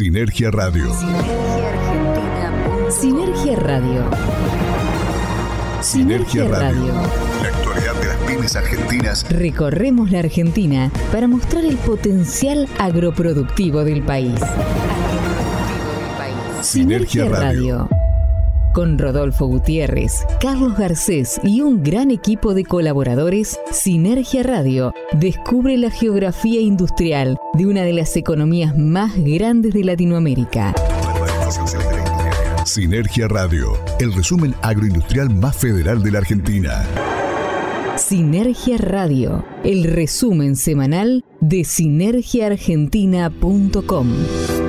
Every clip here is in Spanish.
Sinergia Radio. Sinergia Radio. Sinergia Radio. La actualidad de las pymes argentinas. Recorremos la Argentina para mostrar el potencial agroproductivo del país. Sinergia Radio. Con Rodolfo Gutiérrez, Carlos Garcés y un gran equipo de colaboradores, Sinergia Radio descubre la geografía industrial de una de las economías más grandes de Latinoamérica. Sinergia Radio, el resumen agroindustrial más federal de la Argentina. Sinergia Radio, el resumen semanal de sinergiaargentina.com.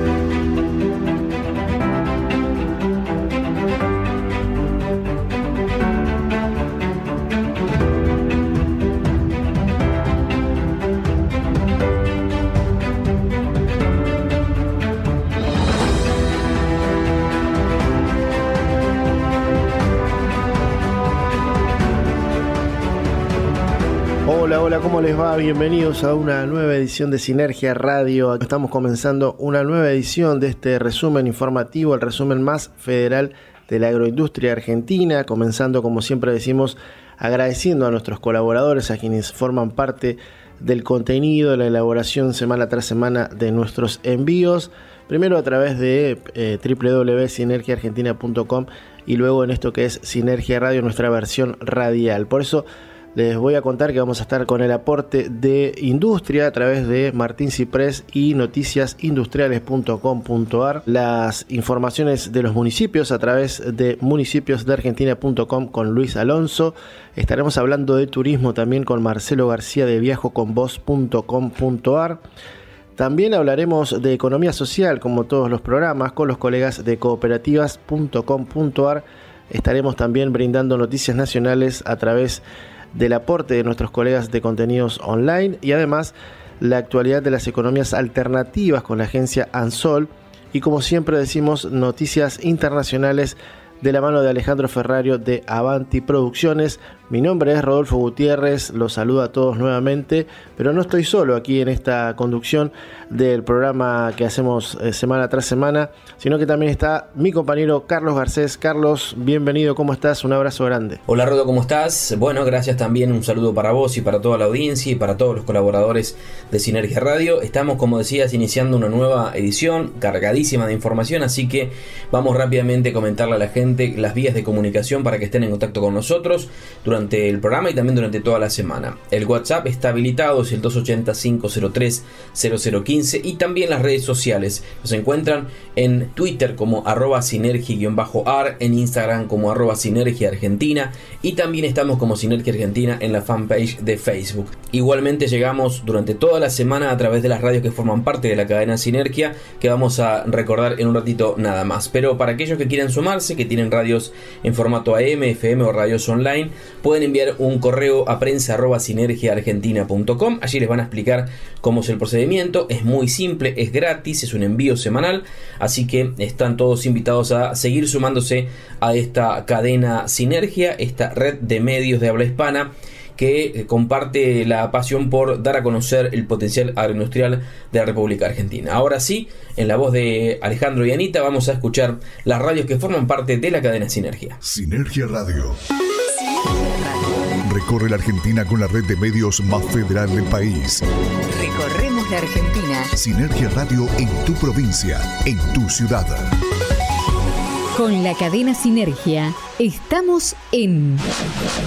va? Bienvenidos a una nueva edición de Sinergia Radio. Estamos comenzando una nueva edición de este resumen informativo, el resumen más federal de la agroindustria argentina, comenzando como siempre decimos agradeciendo a nuestros colaboradores, a quienes forman parte del contenido, la elaboración semana tras semana de nuestros envíos, primero a través de eh, www.sinergiaargentina.com y luego en esto que es Sinergia Radio, nuestra versión radial. Por eso les voy a contar que vamos a estar con el aporte de industria a través de Martín Ciprés y noticiasindustriales.com.ar, las informaciones de los municipios a través de municipiosdeargentina.com con Luis Alonso. Estaremos hablando de turismo también con Marcelo García de viajoconvoz.com.ar. También hablaremos de economía social, como todos los programas, con los colegas de cooperativas.com.ar. Estaremos también brindando noticias nacionales a través de del aporte de nuestros colegas de contenidos online y además la actualidad de las economías alternativas con la agencia Ansol y como siempre decimos noticias internacionales de la mano de Alejandro Ferrario de Avanti Producciones. Mi nombre es Rodolfo Gutiérrez, los saludo a todos nuevamente, pero no estoy solo aquí en esta conducción del programa que hacemos eh, semana tras semana, sino que también está mi compañero Carlos Garcés. Carlos, bienvenido, ¿cómo estás? Un abrazo grande. Hola Rodo, ¿cómo estás? Bueno, gracias también, un saludo para vos y para toda la audiencia y para todos los colaboradores de Sinergia Radio. Estamos, como decías, iniciando una nueva edición cargadísima de información, así que vamos rápidamente a comentarle a la gente las vías de comunicación para que estén en contacto con nosotros durante el programa y también durante toda la semana. El WhatsApp está habilitado, es el 280 503 0015 y también las redes sociales. Nos encuentran en Twitter como arroba sinergia-ar, en Instagram como arroba sinergia argentina y también estamos como Sinergia Argentina en la fanpage de Facebook. Igualmente llegamos durante toda la semana a través de las radios que forman parte de la cadena Sinergia que vamos a recordar en un ratito nada más. Pero para aquellos que quieran sumarse, que tienen radios en formato AM, FM o radios online, pueden enviar un correo a prensa arroba sinergiaargentina.com. Allí les van a explicar cómo es el procedimiento. Es muy simple, es gratis, es un envío semanal, así que están todos invitados a seguir sumándose a esta cadena Sinergia, esta red de medios de habla hispana que eh, comparte la pasión por dar a conocer el potencial agroindustrial de la República Argentina. Ahora sí, en la voz de Alejandro y Anita vamos a escuchar las radios que forman parte de la cadena Sinergia. Sinergia Radio. Recorre la Argentina con la red de medios más federal del país. Recorremos la Argentina. Sinergia Radio en tu provincia, en tu ciudad. Con la cadena Sinergia estamos en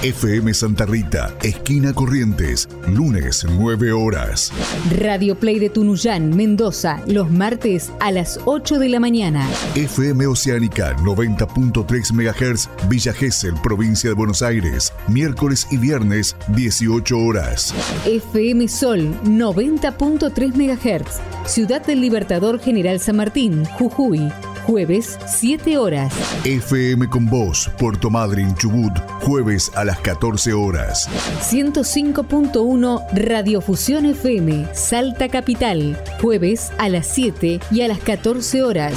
FM Santa Rita, esquina Corrientes, lunes 9 horas. Radio Play de Tunuyán, Mendoza, los martes a las 8 de la mañana. FM Oceánica 90.3 MHz, Villa Gesell, provincia de Buenos Aires, miércoles y viernes 18 horas. FM Sol 90.3 MHz, Ciudad del Libertador General San Martín, Jujuy jueves 7 horas. FM con Voz, Puerto Madryn, Chubut, jueves a las 14 horas. 105.1 Radiofusión FM, Salta Capital, jueves a las 7 y a las 14 horas.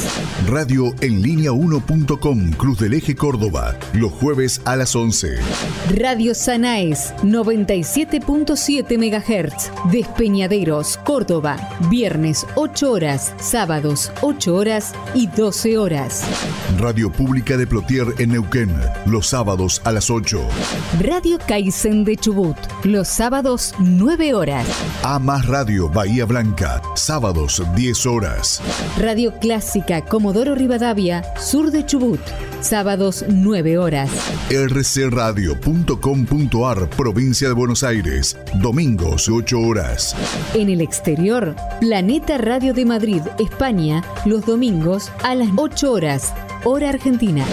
Radio en línea 1.com, Cruz del Eje Córdoba, los jueves a las 11. Radio Sanaes, 97.7 MHz, Despeñaderos, Córdoba, viernes 8 horas, sábados 8 horas y 12 horas. Radio Pública de Plotier en Neuquén, los sábados a las 8. Radio Kaizen de Chubut, los sábados 9 horas. A más Radio Bahía Blanca, sábados 10 horas. Radio Clásica Comodoro Rivadavia, sur de Chubut, sábados 9 horas. rcradio.com.ar, provincia de Buenos Aires, domingos 8 horas. En el exterior, Planeta Radio de Madrid, España, los domingos a las 8 horas, hora argentina.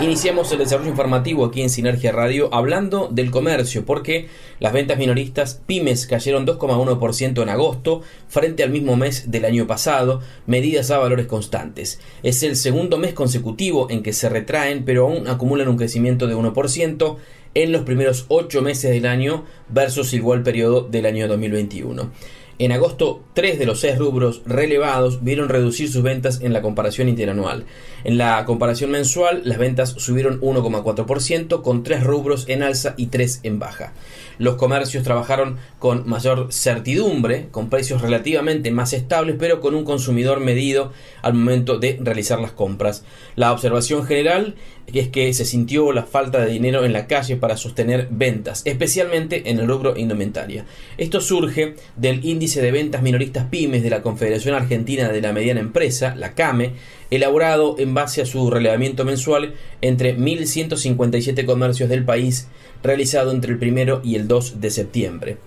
Iniciamos el desarrollo informativo aquí en Sinergia Radio hablando del comercio, porque las ventas minoristas pymes cayeron 2,1% en agosto frente al mismo mes del año pasado, medidas a valores constantes. Es el segundo mes consecutivo en que se retraen, pero aún acumulan un crecimiento de 1% en los primeros 8 meses del año versus igual periodo del año 2021. En agosto, tres de los seis rubros relevados vieron reducir sus ventas en la comparación interanual. En la comparación mensual, las ventas subieron 1,4%, con tres rubros en alza y tres en baja. Los comercios trabajaron con mayor certidumbre, con precios relativamente más estables, pero con un consumidor medido al momento de realizar las compras. La observación general es que se sintió la falta de dinero en la calle para sostener ventas, especialmente en el rubro indumentaria. Esto surge del índice de ventas minoristas pymes de la Confederación Argentina de la Mediana Empresa, la CAME, elaborado en base a su relevamiento mensual entre 1.157 comercios del país, realizado entre el 1 y el 2 de septiembre.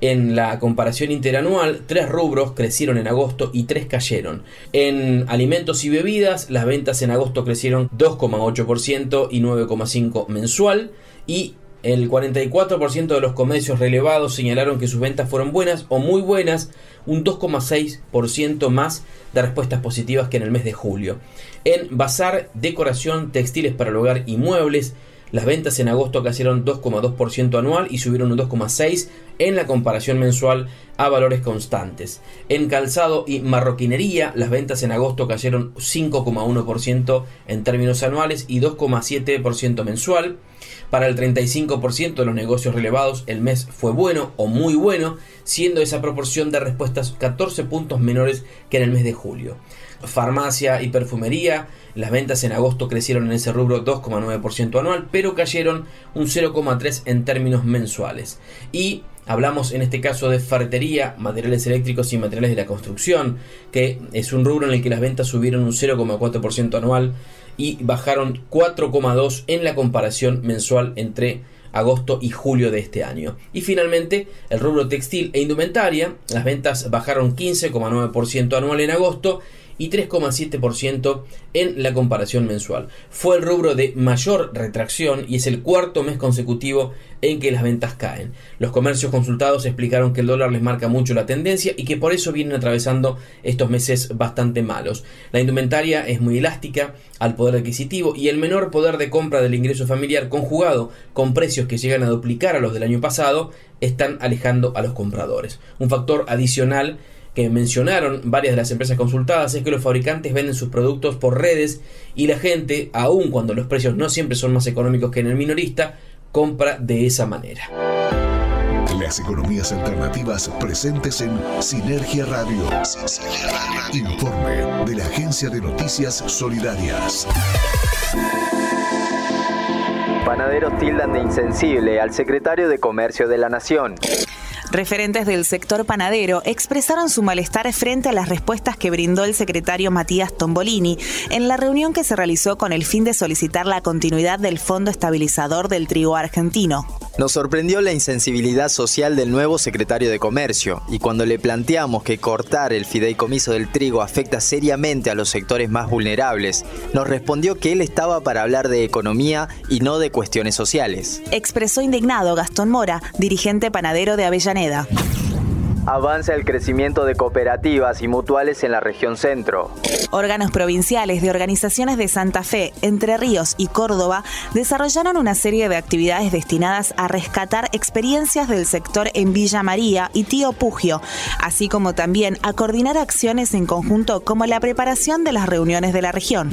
En la comparación interanual, tres rubros crecieron en agosto y tres cayeron. En alimentos y bebidas, las ventas en agosto crecieron 2,8% y 9,5% mensual y el 44% de los comercios relevados señalaron que sus ventas fueron buenas o muy buenas, un 2,6% más de respuestas positivas que en el mes de julio. En bazar, decoración, textiles para el hogar y muebles, las ventas en agosto cayeron 2,2% anual y subieron un 2,6% en la comparación mensual a valores constantes. En calzado y marroquinería, las ventas en agosto cayeron 5,1% en términos anuales y 2,7% mensual. Para el 35% de los negocios relevados, el mes fue bueno o muy bueno, siendo esa proporción de respuestas 14 puntos menores que en el mes de julio. Farmacia y perfumería, las ventas en agosto crecieron en ese rubro 2,9% anual, pero cayeron un 0,3% en términos mensuales. Y Hablamos en este caso de ferretería, materiales eléctricos y materiales de la construcción, que es un rubro en el que las ventas subieron un 0,4% anual y bajaron 4,2% en la comparación mensual entre agosto y julio de este año. Y finalmente, el rubro textil e indumentaria, las ventas bajaron 15,9% anual en agosto y 3,7% en la comparación mensual. Fue el rubro de mayor retracción y es el cuarto mes consecutivo en que las ventas caen. Los comercios consultados explicaron que el dólar les marca mucho la tendencia y que por eso vienen atravesando estos meses bastante malos. La indumentaria es muy elástica al poder adquisitivo y el menor poder de compra del ingreso familiar conjugado con precios que llegan a duplicar a los del año pasado están alejando a los compradores. Un factor adicional que mencionaron varias de las empresas consultadas es que los fabricantes venden sus productos por redes y la gente, aun cuando los precios no siempre son más económicos que en el minorista, compra de esa manera. Las economías alternativas presentes en Sinergia Radio. Informe de la Agencia de Noticias Solidarias. Panaderos tildan de insensible al secretario de Comercio de la Nación. Referentes del sector panadero expresaron su malestar frente a las respuestas que brindó el secretario Matías Tombolini en la reunión que se realizó con el fin de solicitar la continuidad del Fondo Estabilizador del Trigo Argentino. Nos sorprendió la insensibilidad social del nuevo secretario de Comercio y cuando le planteamos que cortar el fideicomiso del trigo afecta seriamente a los sectores más vulnerables, nos respondió que él estaba para hablar de economía y no de cuestiones sociales. Expresó indignado Gastón Mora, dirigente panadero de Avellaneda. Avanza el crecimiento de cooperativas y mutuales en la región centro. Órganos provinciales de organizaciones de Santa Fe, Entre Ríos y Córdoba desarrollaron una serie de actividades destinadas a rescatar experiencias del sector en Villa María y Tío Pugio, así como también a coordinar acciones en conjunto como la preparación de las reuniones de la región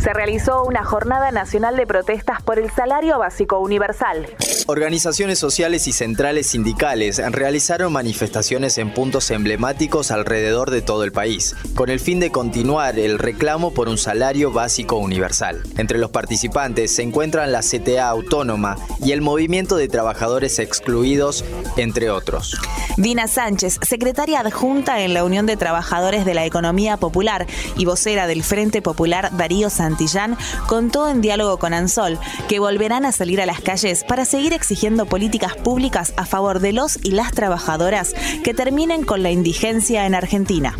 se realizó una jornada nacional de protestas por el salario básico universal. Organizaciones sociales y centrales sindicales realizaron manifestaciones en puntos emblemáticos alrededor de todo el país, con el fin de continuar el reclamo por un salario básico universal. Entre los participantes se encuentran la CTA Autónoma y el Movimiento de Trabajadores Excluidos, entre otros. Dina Sánchez, secretaria adjunta en la Unión de Trabajadores de la Economía Popular y vocera del Frente Popular Darío Sánchez, Contó en diálogo con Ansol que volverán a salir a las calles para seguir exigiendo políticas públicas a favor de los y las trabajadoras que terminen con la indigencia en Argentina.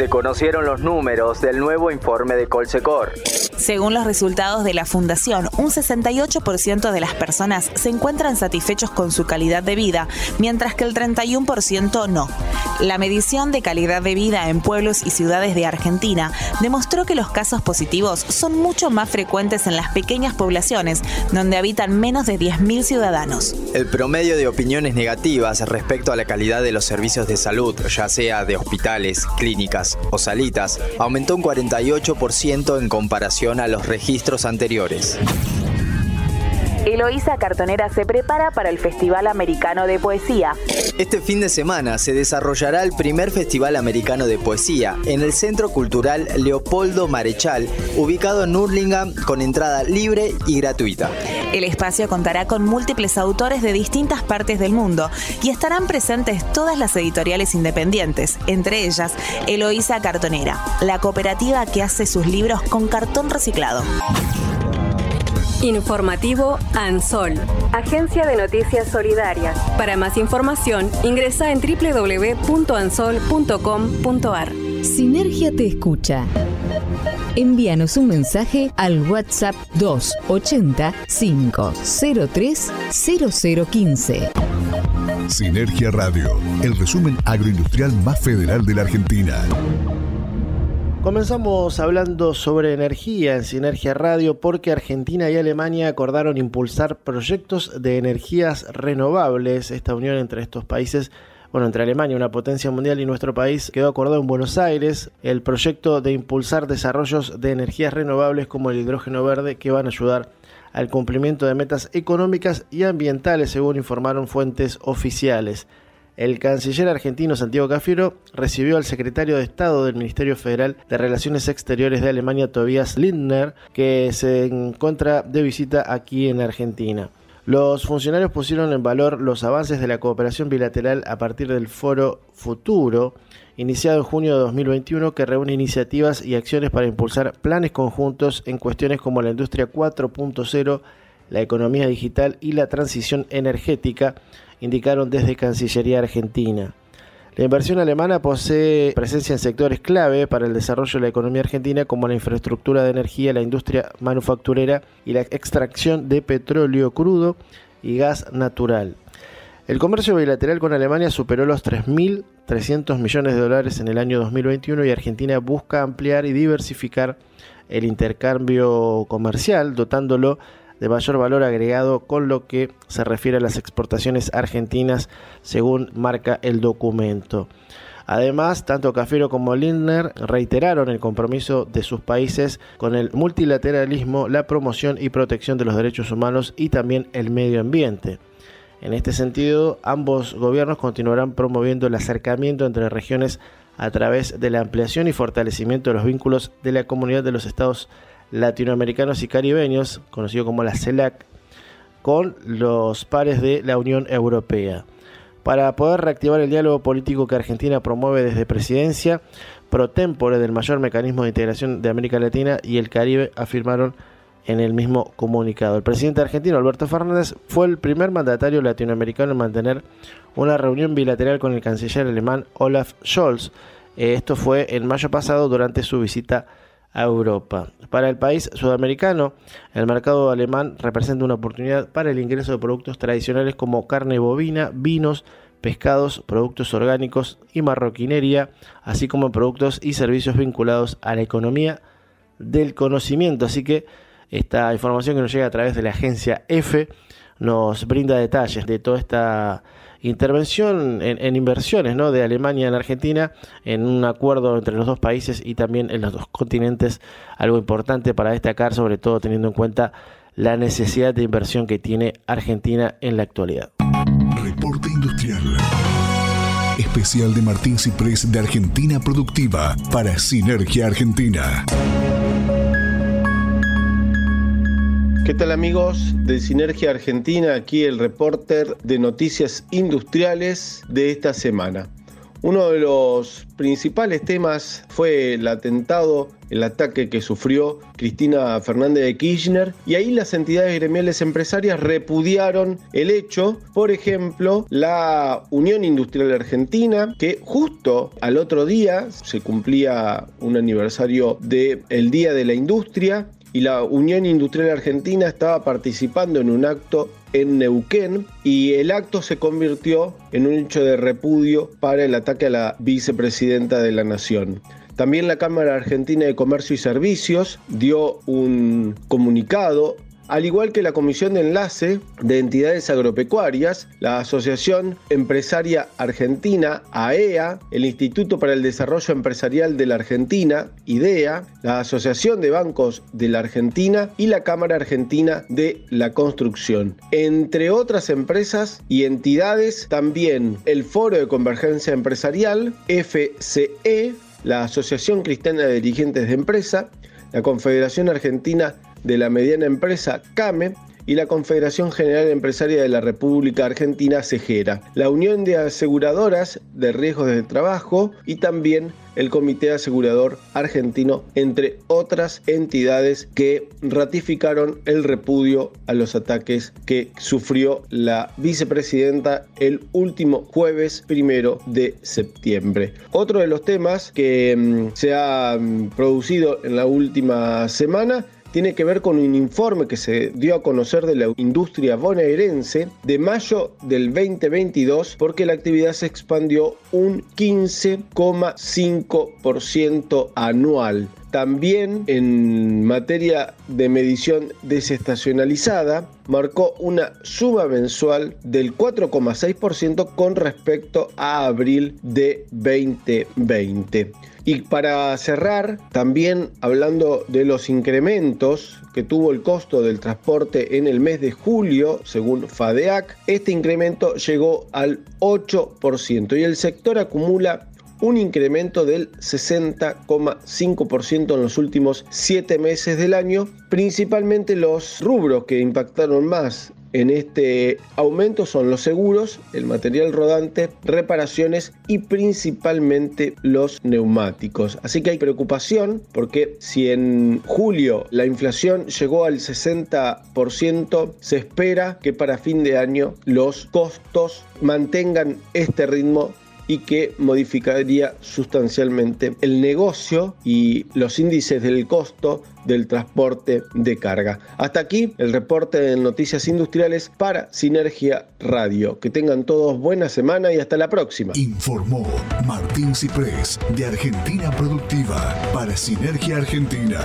Se conocieron los números del nuevo informe de Colsecor. Según los resultados de la Fundación, un 68% de las personas se encuentran satisfechos con su calidad de vida, mientras que el 31% no. La medición de calidad de vida en pueblos y ciudades de Argentina demostró que los casos positivos son mucho más frecuentes en las pequeñas poblaciones, donde habitan menos de 10.000 ciudadanos. El promedio de opiniones negativas respecto a la calidad de los servicios de salud, ya sea de hospitales, clínicas o salitas, aumentó un 48% en comparación a los registros anteriores. Eloísa Cartonera se prepara para el Festival Americano de Poesía. Este fin de semana se desarrollará el primer Festival Americano de Poesía en el Centro Cultural Leopoldo Marechal, ubicado en Hurlingham, con entrada libre y gratuita. El espacio contará con múltiples autores de distintas partes del mundo y estarán presentes todas las editoriales independientes, entre ellas Eloísa Cartonera, la cooperativa que hace sus libros con cartón reciclado. Informativo ANSOL, Agencia de Noticias Solidarias. Para más información, ingresa en www.ansol.com.ar. Sinergia te escucha. Envíanos un mensaje al WhatsApp 280 503 0015. Sinergia Radio, el resumen agroindustrial más federal de la Argentina. Comenzamos hablando sobre energía en Sinergia Radio porque Argentina y Alemania acordaron impulsar proyectos de energías renovables. Esta unión entre estos países, bueno, entre Alemania, una potencia mundial, y nuestro país quedó acordado en Buenos Aires el proyecto de impulsar desarrollos de energías renovables como el hidrógeno verde que van a ayudar al cumplimiento de metas económicas y ambientales, según informaron fuentes oficiales. El canciller argentino Santiago Cafiero recibió al secretario de Estado del Ministerio Federal de Relaciones Exteriores de Alemania, Tobias Lindner, que se encuentra de visita aquí en Argentina. Los funcionarios pusieron en valor los avances de la cooperación bilateral a partir del Foro Futuro, iniciado en junio de 2021, que reúne iniciativas y acciones para impulsar planes conjuntos en cuestiones como la industria 4.0, la economía digital y la transición energética, indicaron desde Cancillería Argentina. La inversión alemana posee presencia en sectores clave para el desarrollo de la economía argentina como la infraestructura de energía, la industria manufacturera y la extracción de petróleo crudo y gas natural. El comercio bilateral con Alemania superó los 3.300 millones de dólares en el año 2021 y Argentina busca ampliar y diversificar el intercambio comercial, dotándolo de mayor valor agregado con lo que se refiere a las exportaciones argentinas según marca el documento. Además, tanto Cafiero como Lindner reiteraron el compromiso de sus países con el multilateralismo, la promoción y protección de los derechos humanos y también el medio ambiente. En este sentido, ambos gobiernos continuarán promoviendo el acercamiento entre regiones a través de la ampliación y fortalecimiento de los vínculos de la comunidad de los Estados latinoamericanos y caribeños, conocido como la CELAC, con los pares de la Unión Europea. Para poder reactivar el diálogo político que Argentina promueve desde presidencia, pro tempore del mayor mecanismo de integración de América Latina y el Caribe, afirmaron en el mismo comunicado. El presidente argentino Alberto Fernández fue el primer mandatario latinoamericano en mantener una reunión bilateral con el canciller alemán Olaf Scholz. Esto fue en mayo pasado durante su visita a Europa. Para el país sudamericano, el mercado alemán representa una oportunidad para el ingreso de productos tradicionales como carne bovina, vinos, pescados, productos orgánicos y marroquinería, así como productos y servicios vinculados a la economía del conocimiento. Así que esta información que nos llega a través de la agencia EFE nos brinda detalles de toda esta intervención en, inversiones ¿no? de Alemania en Argentina en un acuerdo entre los dos países y también en los dos continentes, algo importante para destacar, sobre todo teniendo en cuenta la necesidad de inversión que tiene Argentina en la actualidad. Reporte Industrial. Especial de Martín Ciprés de Argentina Productiva para Sinergia Argentina. ¿Qué tal amigos de Sinergia Argentina? Aquí el reporter de noticias industriales de esta semana. Uno de los principales temas fue el atentado, el ataque que sufrió Cristina Fernández de Kirchner y ahí las entidades gremiales empresarias repudiaron el hecho, por ejemplo, la Unión Industrial Argentina, que justo al otro día se cumplía un aniversario del Día de la Industria y la Unión Industrial Argentina estaba participando en un acto en Neuquén y el acto se convirtió en un hecho de repudio para el ataque a la vicepresidenta de la Nación. También la Cámara Argentina de Comercio y Servicios dio un comunicado al igual que la Comisión de Enlace de Entidades Agropecuarias, la Asociación Empresaria Argentina, AEA, e el Instituto para el Desarrollo Empresarial de la Argentina, IDEA, la Asociación de Bancos de la Argentina y la Cámara Argentina de la Construcción. Entre otras empresas y entidades, también el Foro de Convergencia Empresarial, FCE, la Asociación Cristiana de Dirigentes de Empresa, la Confederación Argentina de la mediana empresa CAME y la Confederación General Empresaria de la República Argentina, CEGERA, la Unión de Aseguradoras de Riesgos de Trabajo y también el Comité Asegurador Argentino, entre otras entidades que ratificaron el repudio a los ataques que sufrió la vicepresidenta el último jueves primero de septiembre. Otro de los temas que mm, se ha mm, producido en la última semana tiene que ver con un informe que se dio a conocer de la industria bonaerense de mayo del 2022 porque la actividad se expandió un 15,5% anual. También en materia de medición desestacionalizada, marcó una suba mensual del 4,6% con respecto a abril de 2020. Y para cerrar, también hablando de los incrementos que tuvo el costo del transporte en el mes de julio, según FADEAC, este incremento llegó al 8% y el sector acumula un incremento del 60,5% en los últimos 7 meses del año, principalmente los rubros que impactaron más en este aumento son los seguros, el material rodante, reparaciones y principalmente los neumáticos. Así que hay preocupación porque si en julio la inflación llegó al 60%, se espera que para fin de año los costos mantengan este ritmo y que modificaría sustancialmente el negocio y los índices del costo del transporte de carga. Hasta aquí el reporte de noticias industriales para Sinergia Radio. Que tengan todos buena semana y hasta la próxima. Informó Martín Ciprés de Argentina Productiva para Sinergia Argentina.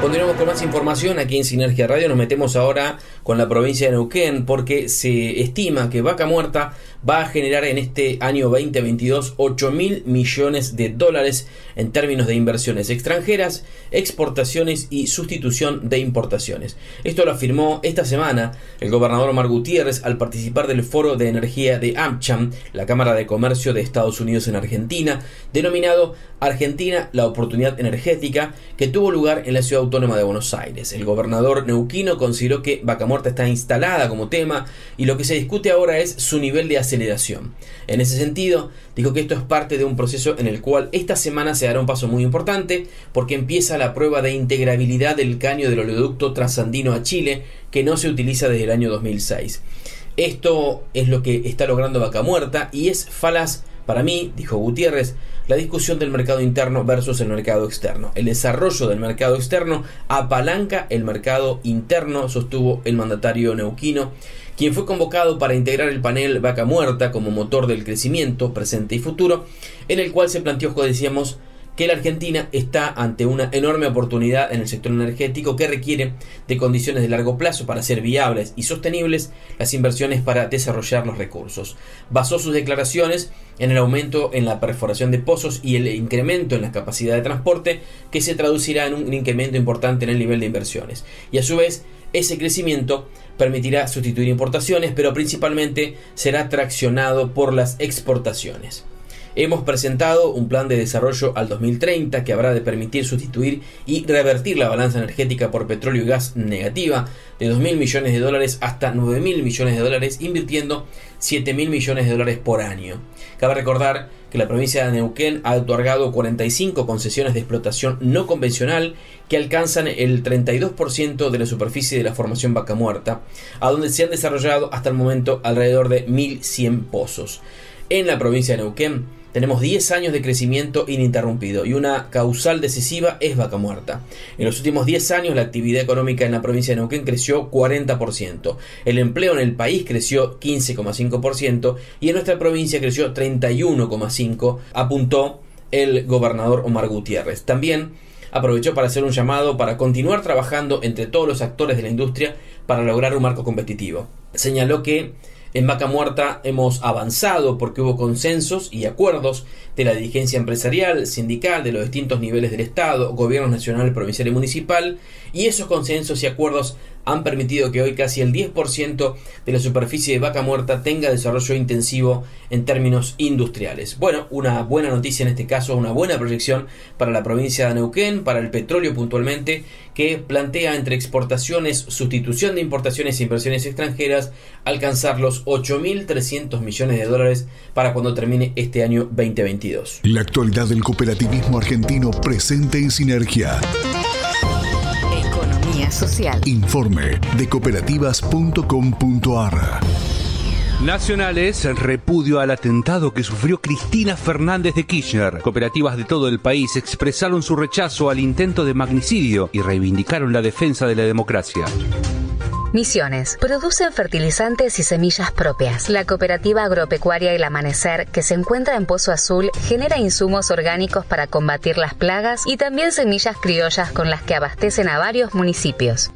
Continuamos con más información aquí en Sinergia Radio. Nos metemos ahora con la provincia de Neuquén porque se estima que Vaca Muerta va a generar en este año 2022 8 mil millones de dólares en términos de inversiones extranjeras, exportaciones y sustitución de importaciones. Esto lo afirmó esta semana el gobernador Omar Gutiérrez al participar del foro de energía de AmCham, la Cámara de Comercio de Estados Unidos en Argentina, denominado Argentina, la oportunidad energética, que tuvo lugar en la ciudad autónoma de Buenos Aires. El gobernador neuquino consideró que Vaca Muerta está instalada como tema y lo que se discute ahora es su nivel de aceleración. En ese sentido, dijo que esto es parte de un proceso en el cual esta semana se dará un paso muy importante porque empieza la prueba de integrabilidad del caño del oleoducto trasandino a Chile que no se utiliza desde el año 2006. Esto es lo que está logrando Vaca Muerta y es falaz Para mí, dijo Gutiérrez, la discusión del mercado interno versus el mercado externo. El desarrollo del mercado externo apalanca el mercado interno, sostuvo el mandatario neuquino, quien fue convocado para integrar el panel Vaca Muerta como motor del crecimiento presente y futuro, en el cual se planteó, como decíamos, que la Argentina está ante una enorme oportunidad en el sector energético que requiere de condiciones de largo plazo para ser viables y sostenibles las inversiones para desarrollar los recursos. Basó sus declaraciones en el aumento en la perforación de pozos y el incremento en la capacidad de transporte que se traducirá en un incremento importante en el nivel de inversiones. Y a su vez, ese crecimiento permitirá sustituir importaciones, pero principalmente será traccionado por las exportaciones. Hemos presentado un plan de desarrollo al 2030 que habrá de permitir sustituir y revertir la balanza energética por petróleo y gas negativa de 2.000 millones de dólares hasta 9.000 millones de dólares, invirtiendo 7.000 millones de dólares por año. Cabe recordar que la provincia de Neuquén ha otorgado 45 concesiones de explotación no convencional que alcanzan el 32% de la superficie de la formación vaca muerta, a donde se han desarrollado hasta el momento alrededor de 1.100 pozos. En la provincia de Neuquén tenemos 10 años de crecimiento ininterrumpido y una causal decisiva es vaca muerta. En los últimos 10 años la actividad económica en la provincia de Neuquén creció 40%, el empleo en el país creció 15,5% y en nuestra provincia creció 31,5%, apuntó el gobernador Omar Gutiérrez. También aprovechó para hacer un llamado para continuar trabajando entre todos los actores de la industria para lograr un marco competitivo. Señaló que en Vaca Muerta hemos avanzado porque hubo consensos y acuerdos de la dirigencia empresarial, sindical, de los distintos niveles del Estado, gobierno nacional, provincial y municipal, y esos consensos y acuerdos han permitido que hoy casi el 10% de la superficie de vaca muerta tenga desarrollo intensivo en términos industriales. Bueno, una buena noticia en este caso, una buena proyección para la provincia de Neuquén, para el petróleo puntualmente, que plantea entre exportaciones, sustitución de importaciones e inversiones extranjeras, alcanzar los 8.300 millones de dólares para cuando termine este año 2022. La actualidad del cooperativismo argentino presente en sinergia social. Informe de cooperativas.com.ar. Nacionales repudio al atentado que sufrió Cristina Fernández de Kirchner. Cooperativas de todo el país expresaron su rechazo al intento de magnicidio y reivindicaron la defensa de la democracia. Misiones. Producen fertilizantes y semillas propias. La cooperativa agropecuaria El Amanecer, que se encuentra en Pozo Azul, genera insumos orgánicos para combatir las plagas y también semillas criollas con las que abastecen a varios municipios.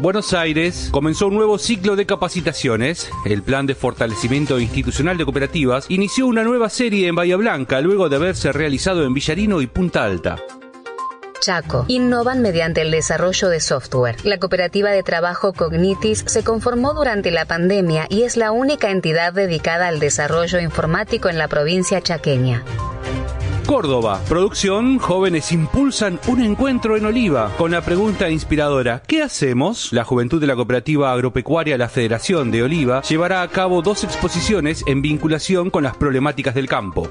Buenos Aires comenzó un nuevo ciclo de capacitaciones. El Plan de Fortalecimiento Institucional de Cooperativas inició una nueva serie en Bahía Blanca luego de haberse realizado en Villarino y Punta Alta. Chaco. Innovan mediante el desarrollo de software. La cooperativa de trabajo Cognitis se conformó durante la pandemia y es la única entidad dedicada al desarrollo informático en la provincia chaqueña. Córdoba. Producción, jóvenes impulsan un encuentro en Oliva con la pregunta inspiradora, ¿qué hacemos? La juventud de la cooperativa agropecuaria La Federación de Oliva llevará a cabo dos exposiciones en vinculación con las problemáticas del campo.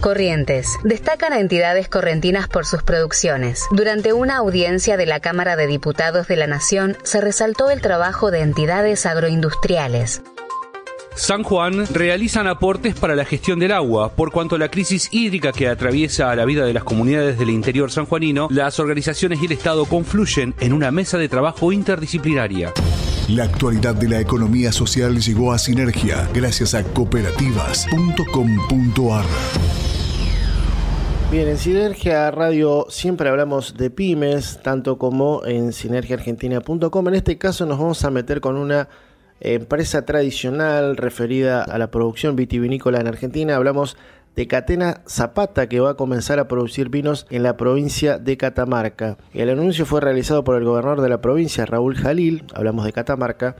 Corrientes. Destacan a entidades correntinas por sus producciones. Durante una audiencia de la Cámara de Diputados de la Nación se resaltó el trabajo de entidades agroindustriales. San Juan realizan aportes para la gestión del agua. Por cuanto a la crisis hídrica que atraviesa la vida de las comunidades del interior sanjuanino, las organizaciones y el Estado confluyen en una mesa de trabajo interdisciplinaria. La actualidad de la economía social llegó a Sinergia gracias a cooperativas.com.ar. Bien, en Sinergia Radio siempre hablamos de pymes, tanto como en sinergiaargentina.com. En este caso nos vamos a meter con una empresa tradicional referida a la producción vitivinícola en Argentina. Hablamos de Catena Zapata que va a comenzar a producir vinos en la provincia de Catamarca. El anuncio fue realizado por el gobernador de la provincia, Raúl Jalil, hablamos de Catamarca,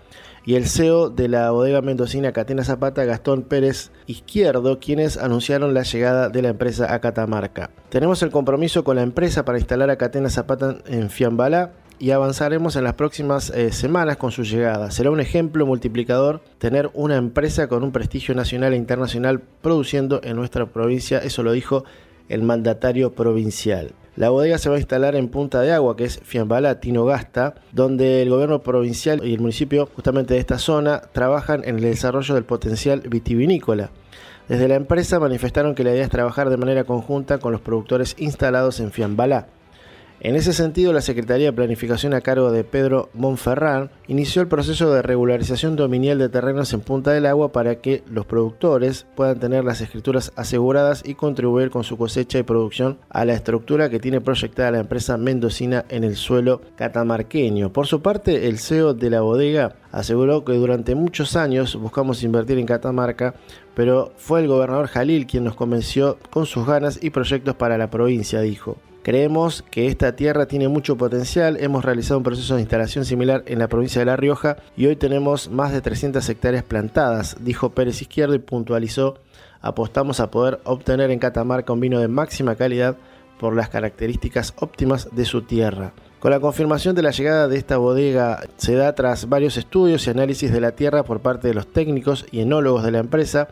y el CEO de la bodega mendocina Catena Zapata, Gastón Pérez Izquierdo, quienes anunciaron la llegada de la empresa a Catamarca. Tenemos el compromiso con la empresa para instalar a Catena Zapata en Fiambalá y avanzaremos en las próximas eh, semanas con su llegada. Será un ejemplo multiplicador tener una empresa con un prestigio nacional e internacional produciendo en nuestra provincia, eso lo dijo el mandatario provincial. La bodega se va a instalar en Punta de Agua, que es Fiambala, Tinogasta, donde el gobierno provincial y el municipio justamente de esta zona trabajan en el desarrollo del potencial vitivinícola. Desde la empresa manifestaron que la idea es trabajar de manera conjunta con los productores instalados en Fiambalá. En ese sentido, la Secretaría de Planificación a cargo de Pedro Monferrán inició el proceso de regularización dominial de terrenos en Punta del Agua para que los productores puedan tener las escrituras aseguradas y contribuir con su cosecha y producción a la estructura que tiene proyectada la empresa mendocina en el suelo catamarqueño. Por su parte, el CEO de la bodega aseguró que durante muchos años buscamos invertir en Catamarca, pero fue el gobernador Jalil quien nos convenció con sus ganas y proyectos para la provincia, dijo. Creemos que esta tierra tiene mucho potencial, hemos realizado un proceso de instalación similar en la provincia de La Rioja y hoy tenemos más de 300 hectáreas plantadas, dijo Pérez Izquierdo y puntualizó, apostamos a poder obtener en Catamarca un vino de máxima calidad por las características óptimas de su tierra. Con la confirmación de la llegada de esta bodega se da tras varios estudios y análisis de la tierra por parte de los técnicos y enólogos de la empresa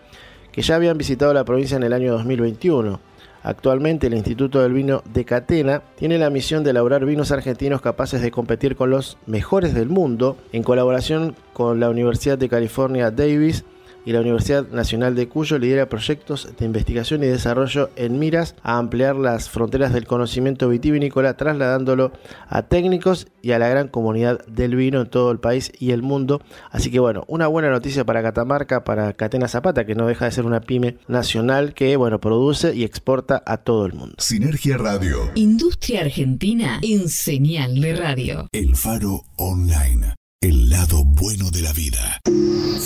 que ya habían visitado la provincia en el año 2021. Actualmente el Instituto del Vino de Catena tiene la misión de elaborar vinos argentinos capaces de competir con los mejores del mundo en colaboración con la Universidad de California Davis y la Universidad Nacional de Cuyo lidera proyectos de investigación y desarrollo en miras a ampliar las fronteras del conocimiento vitivinícola, trasladándolo a técnicos y a la gran comunidad del vino en todo el país y el mundo. Así que bueno, una buena noticia para Catamarca, para Catena Zapata, que no deja de ser una pyme nacional que bueno, produce y exporta a todo el mundo. Sinergia Radio. Industria Argentina en señal de radio. El Faro Online. El lado bueno de la vida.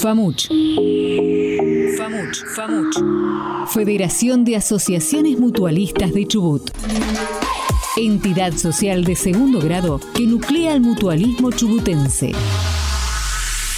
FAMUCH. FAMUCH. FAMUCH. Federación de Asociaciones Mutualistas de Chubut. Entidad social de segundo grado que nuclea el mutualismo chubutense.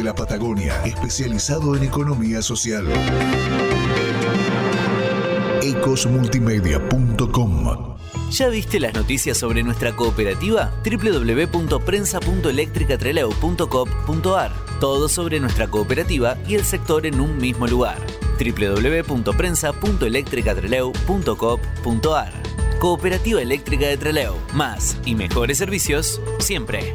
de la Patagonia especializado en economía social. ecosmultimedia.com ¿Ya viste las noticias sobre nuestra cooperativa? www.prensa.electricatreleu.com.ar Todo sobre nuestra cooperativa y el sector en un mismo lugar. www.prensa.electricatreleu.com.ar Cooperativa Eléctrica de Treleu. Más y mejores servicios siempre.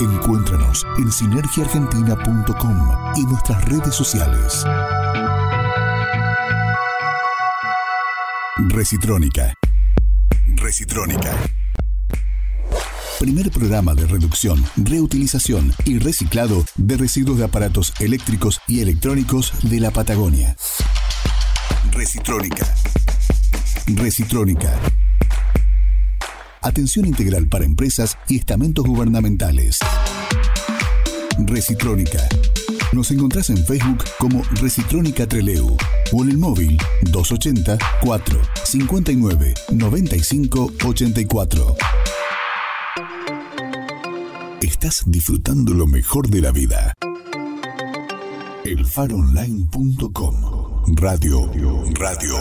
Encuéntranos en sinergiaargentina.com y nuestras redes sociales. Recitrónica. Recitrónica. Primer programa de reducción, reutilización y reciclado de residuos de aparatos eléctricos y electrónicos de la Patagonia. Recitrónica. Recitrónica. Atención integral para empresas y estamentos gubernamentales. Recitrónica. Nos encontrás en Facebook como Recitrónica Treleu o en el móvil 280 4 59 95 84. Estás disfrutando lo mejor de la vida. Elfaronline.com Radio, radio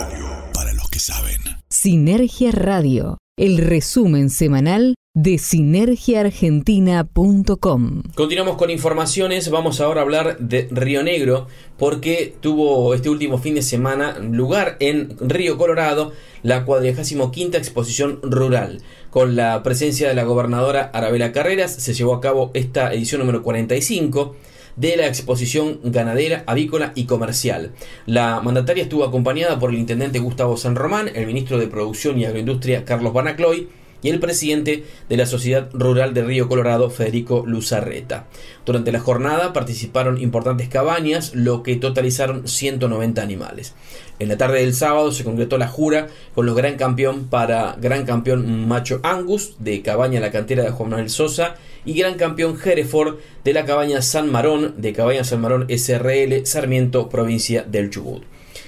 para los que saben. Sinergia Radio, el resumen semanal de sinergiaargentina.com. Continuamos con informaciones, vamos ahora a hablar de Río Negro porque tuvo este último fin de semana lugar en Río Colorado la 45 exposición rural. Con la presencia de la gobernadora Arabela Carreras se llevó a cabo esta edición número 45 de la exposición ganadera, avícola y comercial. La mandataria estuvo acompañada por el intendente Gustavo San Román, el ministro de Producción y Agroindustria Carlos Banacloy, y el presidente de la Sociedad Rural de Río Colorado, Federico Luzarreta. Durante la jornada participaron importantes cabañas, lo que totalizaron 190 animales. En la tarde del sábado se concretó la jura con los gran campeón para gran campeón Macho Angus de Cabaña La Cantera de Juan Manuel Sosa y gran campeón Hereford de la Cabaña San Marón de Cabaña San Marón SRL Sarmiento provincia del Chubut.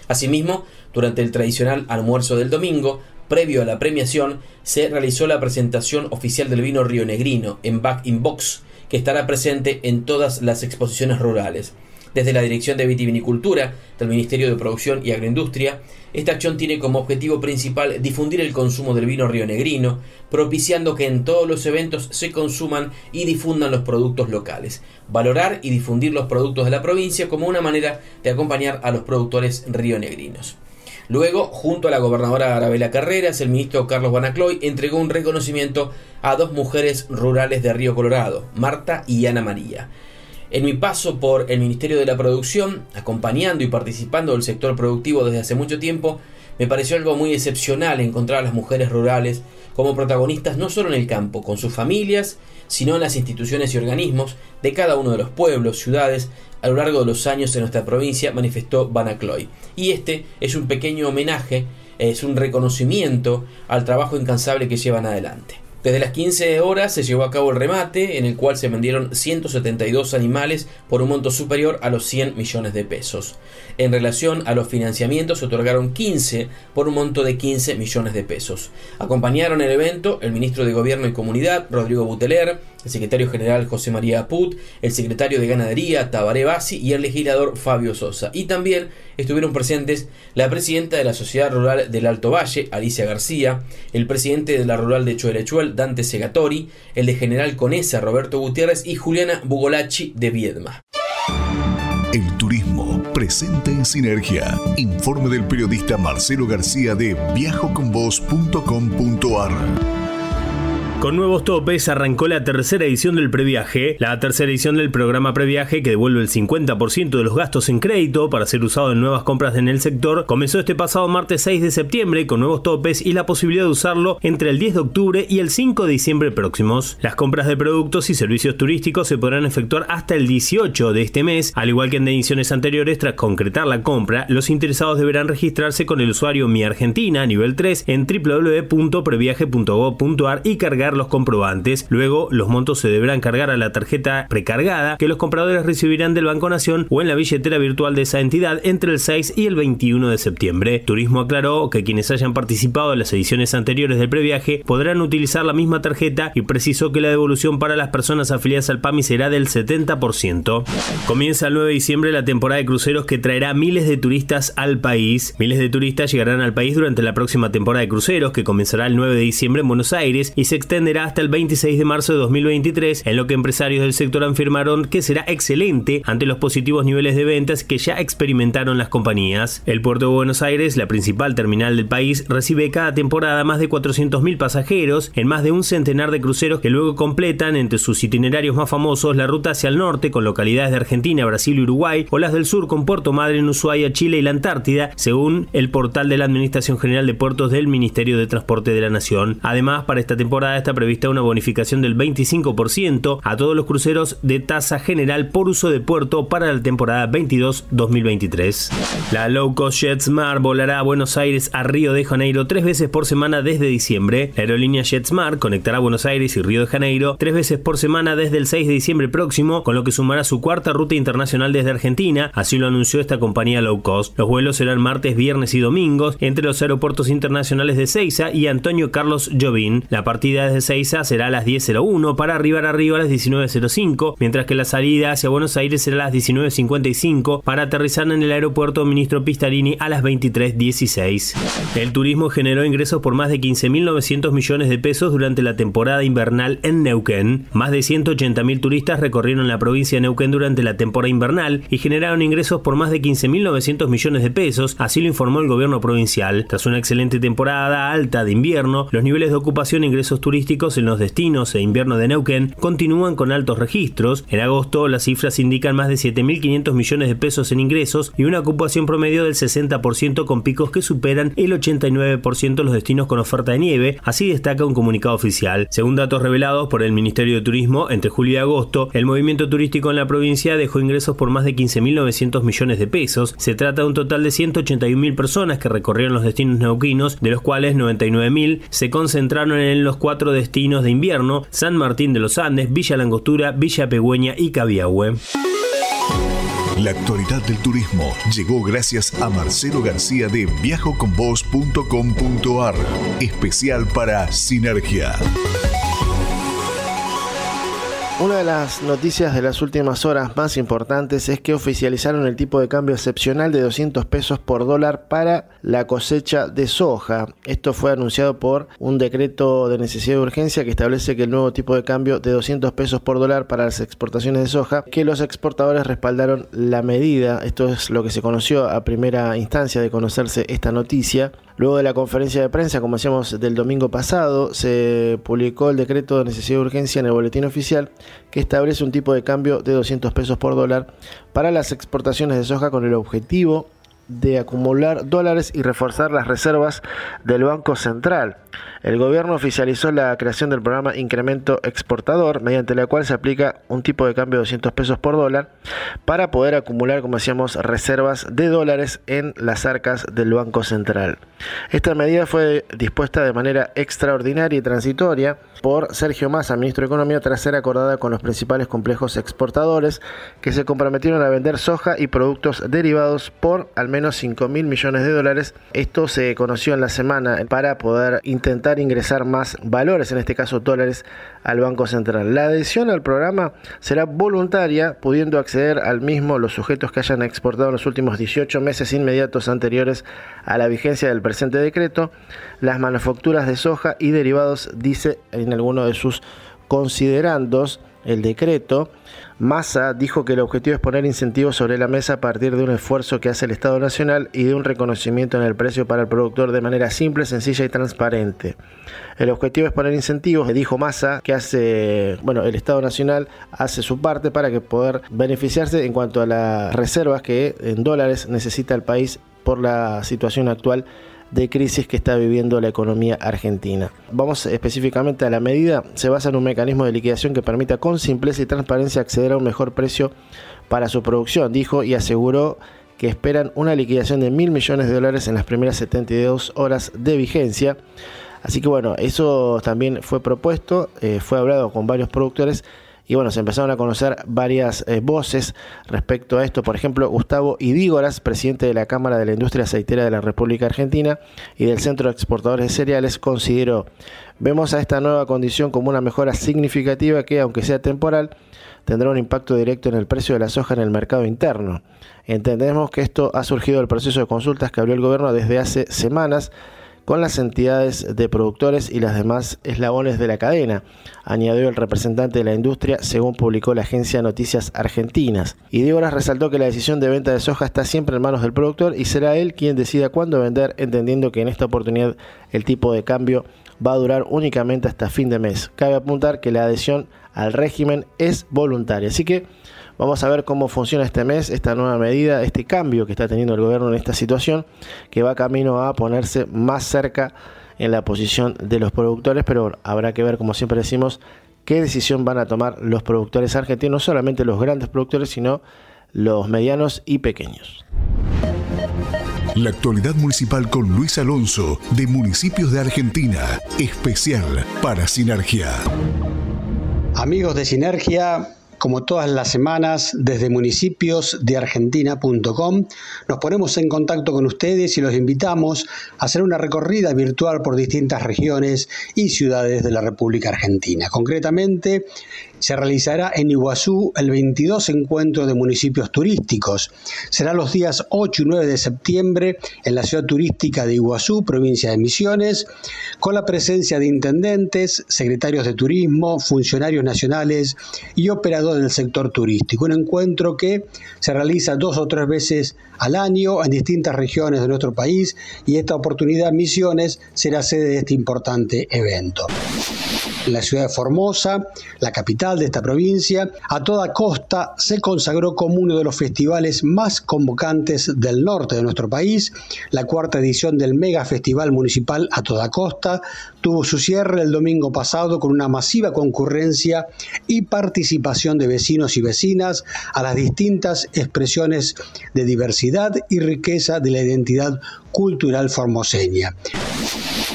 Asimismo, durante el tradicional almuerzo del domingo, previo a la premiación, se realizó la presentación oficial del vino Río Negrino en Back in Box, que estará presente en todas las exposiciones rurales. Desde la Dirección de Vitivinicultura del Ministerio de Producción y Agroindustria, esta acción tiene como objetivo principal difundir el consumo del vino rionegrino, propiciando que en todos los eventos se consuman y difundan los productos locales, valorar y difundir los productos de la provincia como una manera de acompañar a los productores rionegrinos. Luego, junto a la gobernadora Arabela Carreras, el ministro Carlos Banacloy entregó un reconocimiento a dos mujeres rurales de Río Colorado, Marta y Ana María. En mi paso por el Ministerio de la Producción, acompañando y participando del sector productivo desde hace mucho tiempo, me pareció algo muy excepcional encontrar a las mujeres rurales como protagonistas no solo en el campo, con sus familias, sino en las instituciones y organismos de cada uno de los pueblos, ciudades, a lo largo de los años en nuestra provincia, manifestó Banacloy. Y este es un pequeño homenaje, es un reconocimiento al trabajo incansable que llevan adelante. Desde las 15 horas se llevó a cabo el remate, en el cual se vendieron 172 animales por un monto superior a los 100 millones de pesos. En relación a los financiamientos, se otorgaron 15 por un monto de 15 millones de pesos. Acompañaron el evento el ministro de Gobierno y Comunidad, Rodrigo Buteler, el secretario general José María Put, el secretario de Ganadería Tabaré Bassi y el legislador Fabio Sosa. Y también estuvieron presentes la presidenta de la Sociedad Rural del Alto Valle, Alicia García, el presidente de la Rural de Chuelechuel, Dante Segatori, el de General Conesa, Roberto Gutiérrez y Juliana Bugolacci de Viedma. El turismo presente en Sinergia. Informe del periodista Marcelo García de viajoconvos.com.ar. Con nuevos topes arrancó la tercera edición del previaje, la tercera edición del programa previaje que devuelve el 50% de los gastos en crédito para ser usado en nuevas compras en el sector, comenzó este pasado martes 6 de septiembre con nuevos topes y la posibilidad de usarlo entre el 10 de octubre y el 5 de diciembre próximos. Las compras de productos y servicios turísticos se podrán efectuar hasta el 18 de este mes, al igual que en ediciones anteriores tras concretar la compra, los interesados deberán registrarse con el usuario Mi Argentina nivel 3 en www.previaje.gov.ar y cargar los comprobantes. Luego, los montos se deberán cargar a la tarjeta precargada que los compradores recibirán del Banco Nación o en la billetera virtual de esa entidad entre el 6 y el 21 de septiembre. Turismo aclaró que quienes hayan participado en las ediciones anteriores del previaje podrán utilizar la misma tarjeta y precisó que la devolución para las personas afiliadas al PAMI será del 70%. Comienza el 9 de diciembre la temporada de cruceros que traerá miles de turistas al país. Miles de turistas llegarán al país durante la próxima temporada de cruceros que comenzará el 9 de diciembre en Buenos Aires y se extenderá hasta el 26 de marzo de 2023, en lo que empresarios del sector afirmaron que será excelente ante los positivos niveles de ventas que ya experimentaron las compañías. El puerto de Buenos Aires, la principal terminal del país, recibe cada temporada más de 400.000 pasajeros en más de un centenar de cruceros que luego completan entre sus itinerarios más famosos la ruta hacia el norte con localidades de Argentina, Brasil y Uruguay, o las del sur con Puerto Madre en Ushuaia, Chile y la Antártida, según el portal de la Administración General de Puertos del Ministerio de Transporte de la Nación. Además, para esta temporada está prevista una bonificación del 25% a todos los cruceros de tasa general por uso de puerto para la temporada 22-2023. La low cost JetSmart volará a Buenos Aires a Río de Janeiro tres veces por semana desde diciembre. La aerolínea JetSmart conectará Buenos Aires y Río de Janeiro tres veces por semana desde el 6 de diciembre próximo, con lo que sumará su cuarta ruta internacional desde Argentina, así lo anunció esta compañía low cost. Los vuelos serán martes, viernes y domingos entre los aeropuertos internacionales de Ceiza y Antonio Carlos Jobim. La partida desde Seiza será a las 10.01 para arribar arriba a las 19.05, mientras que la salida hacia Buenos Aires será a las 19.55 para aterrizar en el aeropuerto Ministro Pistarini a las 23.16. El turismo generó ingresos por más de 15.900 millones de pesos durante la temporada invernal en Neuquén. Más de 180.000 turistas recorrieron la provincia de Neuquén durante la temporada invernal y generaron ingresos por más de 15.900 millones de pesos, así lo informó el gobierno provincial. Tras una excelente temporada alta de invierno, los niveles de ocupación e ingresos turísticos en los destinos e invierno de Neuquén continúan con altos registros. En agosto las cifras indican más de 7.500 millones de pesos en ingresos y una ocupación promedio del 60% con picos que superan el 89% de los destinos con oferta de nieve, así destaca un comunicado oficial. Según datos revelados por el Ministerio de Turismo, entre julio y agosto, el movimiento turístico en la provincia dejó ingresos por más de 15.900 millones de pesos. Se trata de un total de 181.000 personas que recorrieron los destinos neuquinos, de los cuales 99.000 se concentraron en los cuatro destinos de invierno, San Martín de los Andes, Villa Langostura, Villa Pegüeña y Cabiahue. La actualidad del turismo llegó gracias a Marcelo García de viajoconvos.com.ar, especial para Sinergia. Una de las noticias de las últimas horas más importantes es que oficializaron el tipo de cambio excepcional de 200 pesos por dólar para la cosecha de soja. Esto fue anunciado por un decreto de necesidad de urgencia que establece que el nuevo tipo de cambio de 200 pesos por dólar para las exportaciones de soja, que los exportadores respaldaron la medida. Esto es lo que se conoció a primera instancia de conocerse esta noticia. Luego de la conferencia de prensa, como decíamos del domingo pasado, se publicó el decreto de necesidad de urgencia en el boletín oficial que establece un tipo de cambio de 200 pesos por dólar para las exportaciones de soja con el objetivo de acumular dólares y reforzar las reservas del Banco Central. El gobierno oficializó la creación del programa Incremento Exportador, mediante la cual se aplica un tipo de cambio de 200 pesos por dólar para poder acumular, como decíamos, reservas de dólares en las arcas del Banco Central. Esta medida fue dispuesta de manera extraordinaria y transitoria por Sergio Massa, ministro de Economía, tras ser acordada con los principales complejos exportadores que se comprometieron a vender soja y productos derivados por al menos 5 mil millones de dólares. Esto se conoció en la semana para poder intentar ingresar más valores, en este caso dólares, al Banco Central. La adhesión al programa será voluntaria, pudiendo acceder al mismo los sujetos que hayan exportado en los últimos 18 meses inmediatos anteriores a la vigencia del presente decreto, las manufacturas de soja y derivados, dice en alguno de sus considerandos el decreto, Massa dijo que el objetivo es poner incentivos sobre la mesa a partir de un esfuerzo que hace el Estado Nacional y de un reconocimiento en el precio para el productor de manera simple, sencilla y transparente. El objetivo es poner incentivos, dijo Massa, que hace, bueno, el Estado Nacional hace su parte para que poder beneficiarse en cuanto a las reservas que en dólares necesita el país por la situación actual de crisis que está viviendo la economía argentina. Vamos específicamente a la medida, se basa en un mecanismo de liquidación que permita con simpleza y transparencia acceder a un mejor precio para su producción, dijo y aseguró que esperan una liquidación de mil millones de dólares en las primeras 72 horas de vigencia. Así que bueno, eso también fue propuesto, eh, fue hablado con varios productores y bueno, se empezaron a conocer varias eh, voces respecto a esto. Por ejemplo, Gustavo Idígoras, presidente de la Cámara de la Industria Aceitera de la República Argentina y del Centro de Exportadores de Cereales, consideró, vemos a esta nueva condición como una mejora significativa que, aunque sea temporal, tendrá un impacto directo en el precio de la soja en el mercado interno. Entendemos que esto ha surgido del proceso de consultas que abrió el gobierno desde hace semanas con las entidades de productores y las demás eslabones de la cadena, añadió el representante de la industria según publicó la agencia Noticias Argentinas. Y Dígoras resaltó que la decisión de venta de soja está siempre en manos del productor y será él quien decida cuándo vender, entendiendo que en esta oportunidad el tipo de cambio va a durar únicamente hasta fin de mes. Cabe apuntar que la adhesión al régimen es voluntaria. Así que Vamos a ver cómo funciona este mes, esta nueva medida, este cambio que está teniendo el gobierno en esta situación, que va camino a ponerse más cerca en la posición de los productores, pero habrá que ver, como siempre decimos, qué decisión van a tomar los productores argentinos, no solamente los grandes productores, sino los medianos y pequeños. La actualidad municipal con Luis Alonso, de Municipios de Argentina, especial para Sinergia. Amigos de Sinergia, como todas las semanas, desde municipiosdeargentina.com, nos ponemos en contacto con ustedes y los invitamos a hacer una recorrida virtual por distintas regiones y ciudades de la República Argentina. Concretamente, se realizará en Iguazú el 22 encuentro de municipios turísticos. Será los días 8 y 9 de septiembre en la ciudad turística de Iguazú, provincia de Misiones, con la presencia de intendentes, secretarios de turismo, funcionarios nacionales y operadores del sector turístico. Un encuentro que se realiza dos o tres veces al año en distintas regiones de nuestro país y esta oportunidad Misiones será sede de este importante evento. En la ciudad de Formosa, la capital de esta provincia, a toda costa se consagró como uno de los festivales más convocantes del norte de nuestro país. La cuarta edición del Mega Festival Municipal a toda costa tuvo su cierre el domingo pasado con una masiva concurrencia y participación de vecinos y vecinas a las distintas expresiones de diversidad y riqueza de la identidad cultural formoseña.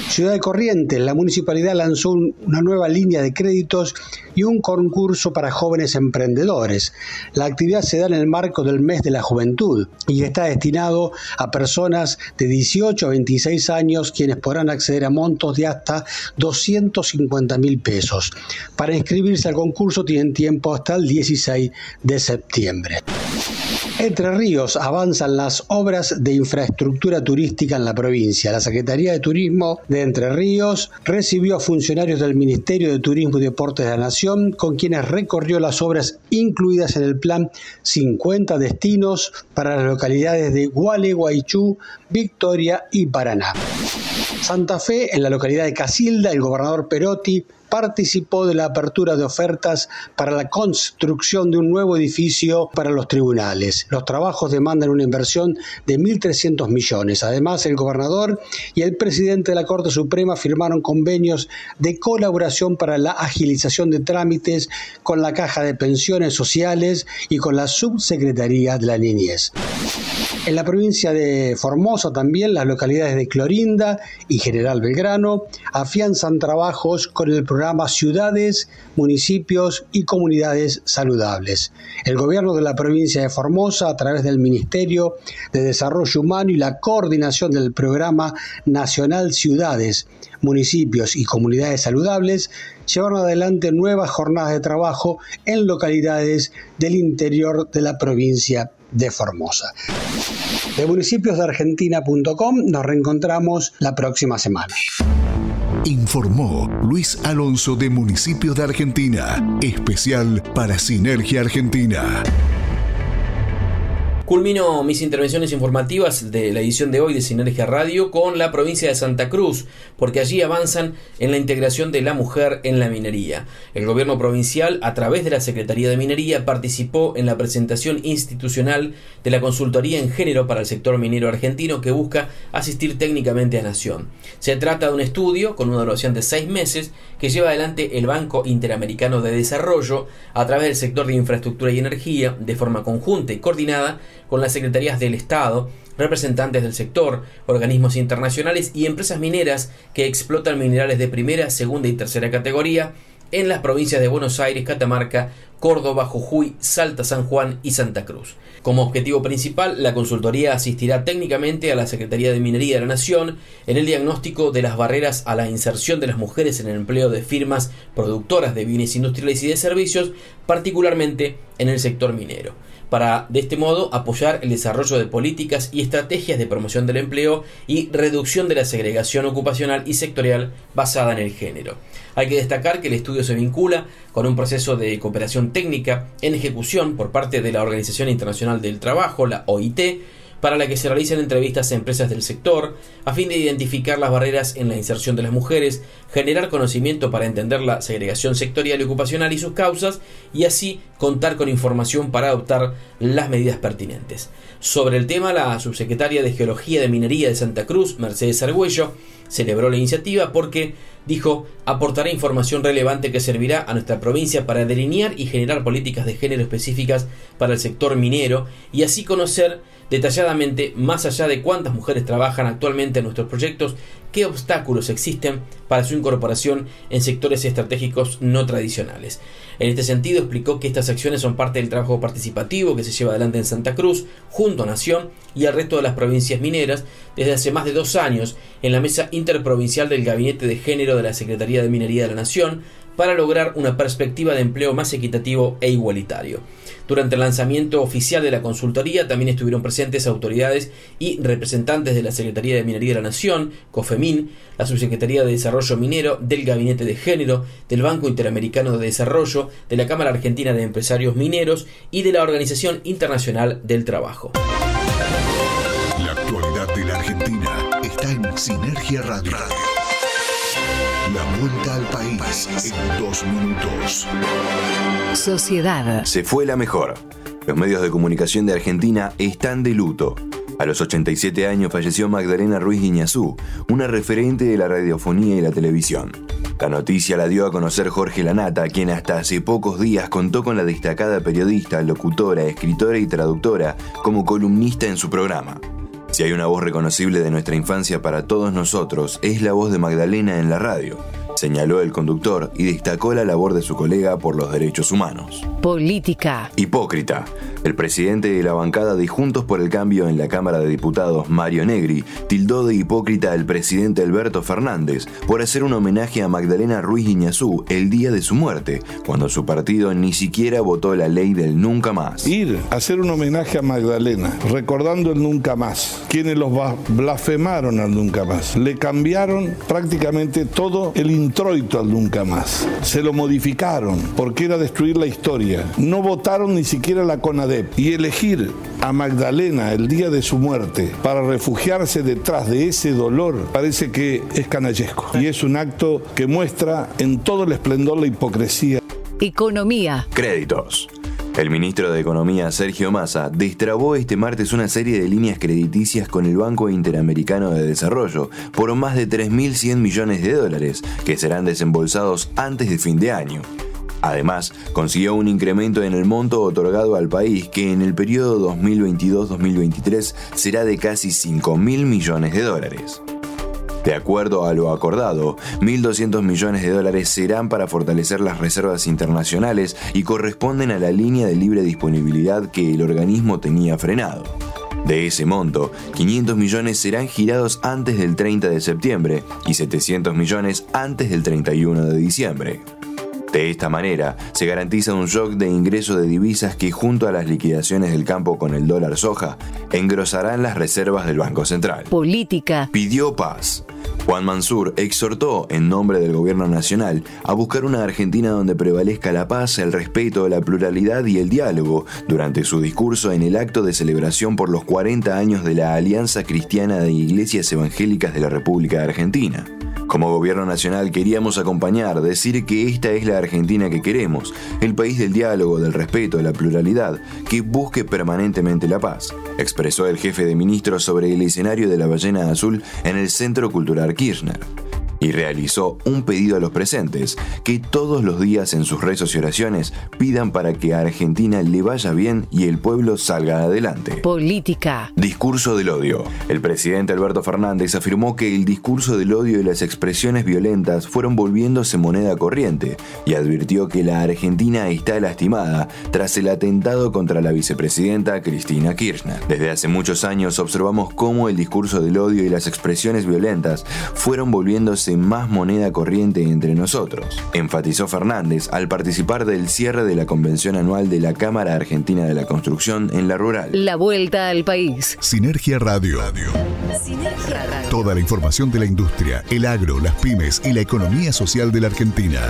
Ciudad de Corrientes, la municipalidad lanzó una nueva línea de créditos y un concurso para jóvenes emprendedores. La actividad se da en el marco del mes de la juventud y está destinado a personas de 18 a 26 años quienes podrán acceder a montos de hasta 250 mil pesos. Para inscribirse al concurso tienen tiempo hasta el 16 de septiembre. Entre Ríos avanzan las obras de infraestructura turística en la provincia. La Secretaría de Turismo de Entre Ríos recibió a funcionarios del Ministerio de Turismo y Deportes de la Nación, con quienes recorrió las obras incluidas en el plan 50 destinos para las localidades de Gualeguaychú, Victoria y Paraná. Santa Fe, en la localidad de Casilda, el gobernador Perotti participó de la apertura de ofertas para la construcción de un nuevo edificio para los tribunales. Los trabajos demandan una inversión de 1.300 millones. Además, el gobernador y el presidente de la Corte Suprema firmaron convenios de colaboración para la agilización de trámites con la Caja de Pensiones Sociales y con la Subsecretaría de la Niñez. En la provincia de Formosa también las localidades de Clorinda y General Belgrano afianzan trabajos con el programa Ciudades, Municipios y Comunidades Saludables. El gobierno de la provincia de Formosa, a través del Ministerio de Desarrollo Humano y la coordinación del programa Nacional Ciudades, Municipios y Comunidades Saludables, llevaron adelante nuevas jornadas de trabajo en localidades del interior de la provincia de Formosa. De municipiosdeargentina.com nos reencontramos la próxima semana. Informó Luis Alonso de Municipios de Argentina, especial para Sinergia Argentina. Culmino mis intervenciones informativas de la edición de hoy de Sinergia Radio con la provincia de Santa Cruz, porque allí avanzan en la integración de la mujer en la minería. El gobierno provincial, a través de la Secretaría de Minería, participó en la presentación institucional de la consultoría en género para el sector minero argentino que busca asistir técnicamente a Nación. Se trata de un estudio con una duración de seis meses que lleva adelante el Banco Interamericano de Desarrollo a través del sector de infraestructura y energía de forma conjunta y coordinada con las secretarías del Estado, representantes del sector, organismos internacionales y empresas mineras que explotan minerales de primera, segunda y tercera categoría en las provincias de Buenos Aires, Catamarca, Córdoba, Jujuy, Salta, San Juan y Santa Cruz. Como objetivo principal, la consultoría asistirá técnicamente a la Secretaría de Minería de la Nación en el diagnóstico de las barreras a la inserción de las mujeres en el empleo de firmas productoras de bienes industriales y de servicios, particularmente en el sector minero para de este modo apoyar el desarrollo de políticas y estrategias de promoción del empleo y reducción de la segregación ocupacional y sectorial basada en el género. Hay que destacar que el estudio se vincula con un proceso de cooperación técnica en ejecución por parte de la Organización Internacional del Trabajo, la OIT, para la que se realizan entrevistas a empresas del sector, a fin de identificar las barreras en la inserción de las mujeres, generar conocimiento para entender la segregación sectorial y ocupacional y sus causas, y así contar con información para adoptar las medidas pertinentes. Sobre el tema, la subsecretaria de Geología de Minería de Santa Cruz, Mercedes Argüello, celebró la iniciativa porque dijo aportará información relevante que servirá a nuestra provincia para delinear y generar políticas de género específicas para el sector minero y así conocer detalladamente, más allá de cuántas mujeres trabajan actualmente en nuestros proyectos, qué obstáculos existen para su incorporación en sectores estratégicos no tradicionales. En este sentido, explicó que estas acciones son parte del trabajo participativo que se lleva adelante en Santa Cruz, junto a Nación y al resto de las provincias mineras, desde hace más de dos años en la mesa interprovincial del Gabinete de Género de la Secretaría de Minería de la Nación, para lograr una perspectiva de empleo más equitativo e igualitario. Durante el lanzamiento oficial de la consultoría también estuvieron presentes autoridades y representantes de la Secretaría de Minería de la Nación, COFEMIN, la Subsecretaría de Desarrollo Minero, del Gabinete de Género, del Banco Interamericano de Desarrollo, de la Cámara Argentina de Empresarios Mineros y de la Organización Internacional del Trabajo. La actualidad de la Argentina está en Sinergia Radio. La vuelta al país en dos minutos. Sociedad. Se fue la mejor. Los medios de comunicación de Argentina están de luto. A los 87 años falleció Magdalena Ruiz Guiñazú, una referente de la radiofonía y la televisión. La noticia la dio a conocer Jorge Lanata, quien hasta hace pocos días contó con la destacada periodista, locutora, escritora y traductora como columnista en su programa. Si hay una voz reconocible de nuestra infancia para todos nosotros, es la voz de Magdalena en la radio, señaló el conductor y destacó la labor de su colega por los derechos humanos. Política. Hipócrita. El presidente de la bancada de Juntos por el Cambio en la Cámara de Diputados, Mario Negri, tildó de hipócrita al presidente Alberto Fernández por hacer un homenaje a Magdalena Ruiz Iñazú el día de su muerte, cuando su partido ni siquiera votó la ley del nunca más. Ir a hacer un homenaje a Magdalena, recordando el nunca más, quienes los blasfemaron al nunca más, le cambiaron prácticamente todo el introito al nunca más, se lo modificaron porque era destruir la historia, no votaron ni siquiera la CONADE y elegir a Magdalena el día de su muerte para refugiarse detrás de ese dolor parece que es canallesco y es un acto que muestra en todo el esplendor la hipocresía. Economía. Créditos. El ministro de Economía, Sergio Massa, destrabó este martes una serie de líneas crediticias con el Banco Interamericano de Desarrollo por más de 3.100 millones de dólares, que serán desembolsados antes de fin de año. Además, consiguió un incremento en el monto otorgado al país que en el periodo 2022-2023 será de casi 5 mil millones de dólares. De acuerdo a lo acordado, 1.200 millones de dólares serán para fortalecer las reservas internacionales y corresponden a la línea de libre disponibilidad que el organismo tenía frenado. De ese monto, 500 millones serán girados antes del 30 de septiembre y 700 millones antes del 31 de diciembre. De esta manera, se garantiza un shock de ingreso de divisas que junto a las liquidaciones del campo con el dólar soja, engrosarán las reservas del Banco Central. Política. Pidió paz. Juan Mansur exhortó, en nombre del gobierno nacional, a buscar una Argentina donde prevalezca la paz, el respeto, la pluralidad y el diálogo durante su discurso en el acto de celebración por los 40 años de la Alianza Cristiana de Iglesias Evangélicas de la República Argentina. Como gobierno nacional queríamos acompañar, decir que esta es la Argentina que queremos, el país del diálogo, del respeto, la pluralidad, que busque permanentemente la paz, expresó el jefe de ministros sobre el escenario de la ballena azul en el Centro Cultural Kirchner y realizó un pedido a los presentes que todos los días en sus rezos y oraciones pidan para que a Argentina le vaya bien y el pueblo salga adelante. Política. Discurso del odio. El presidente Alberto Fernández afirmó que el discurso del odio y las expresiones violentas fueron volviéndose moneda corriente y advirtió que la Argentina está lastimada tras el atentado contra la vicepresidenta Cristina Kirchner. Desde hace muchos años observamos cómo el discurso del odio y las expresiones violentas fueron volviéndose más moneda corriente entre nosotros, enfatizó Fernández al participar del cierre de la convención anual de la Cámara Argentina de la Construcción en la rural. La vuelta al país. Sinergia Radio. Sinergia Radio. Toda la información de la industria, el agro, las pymes y la economía social de la Argentina.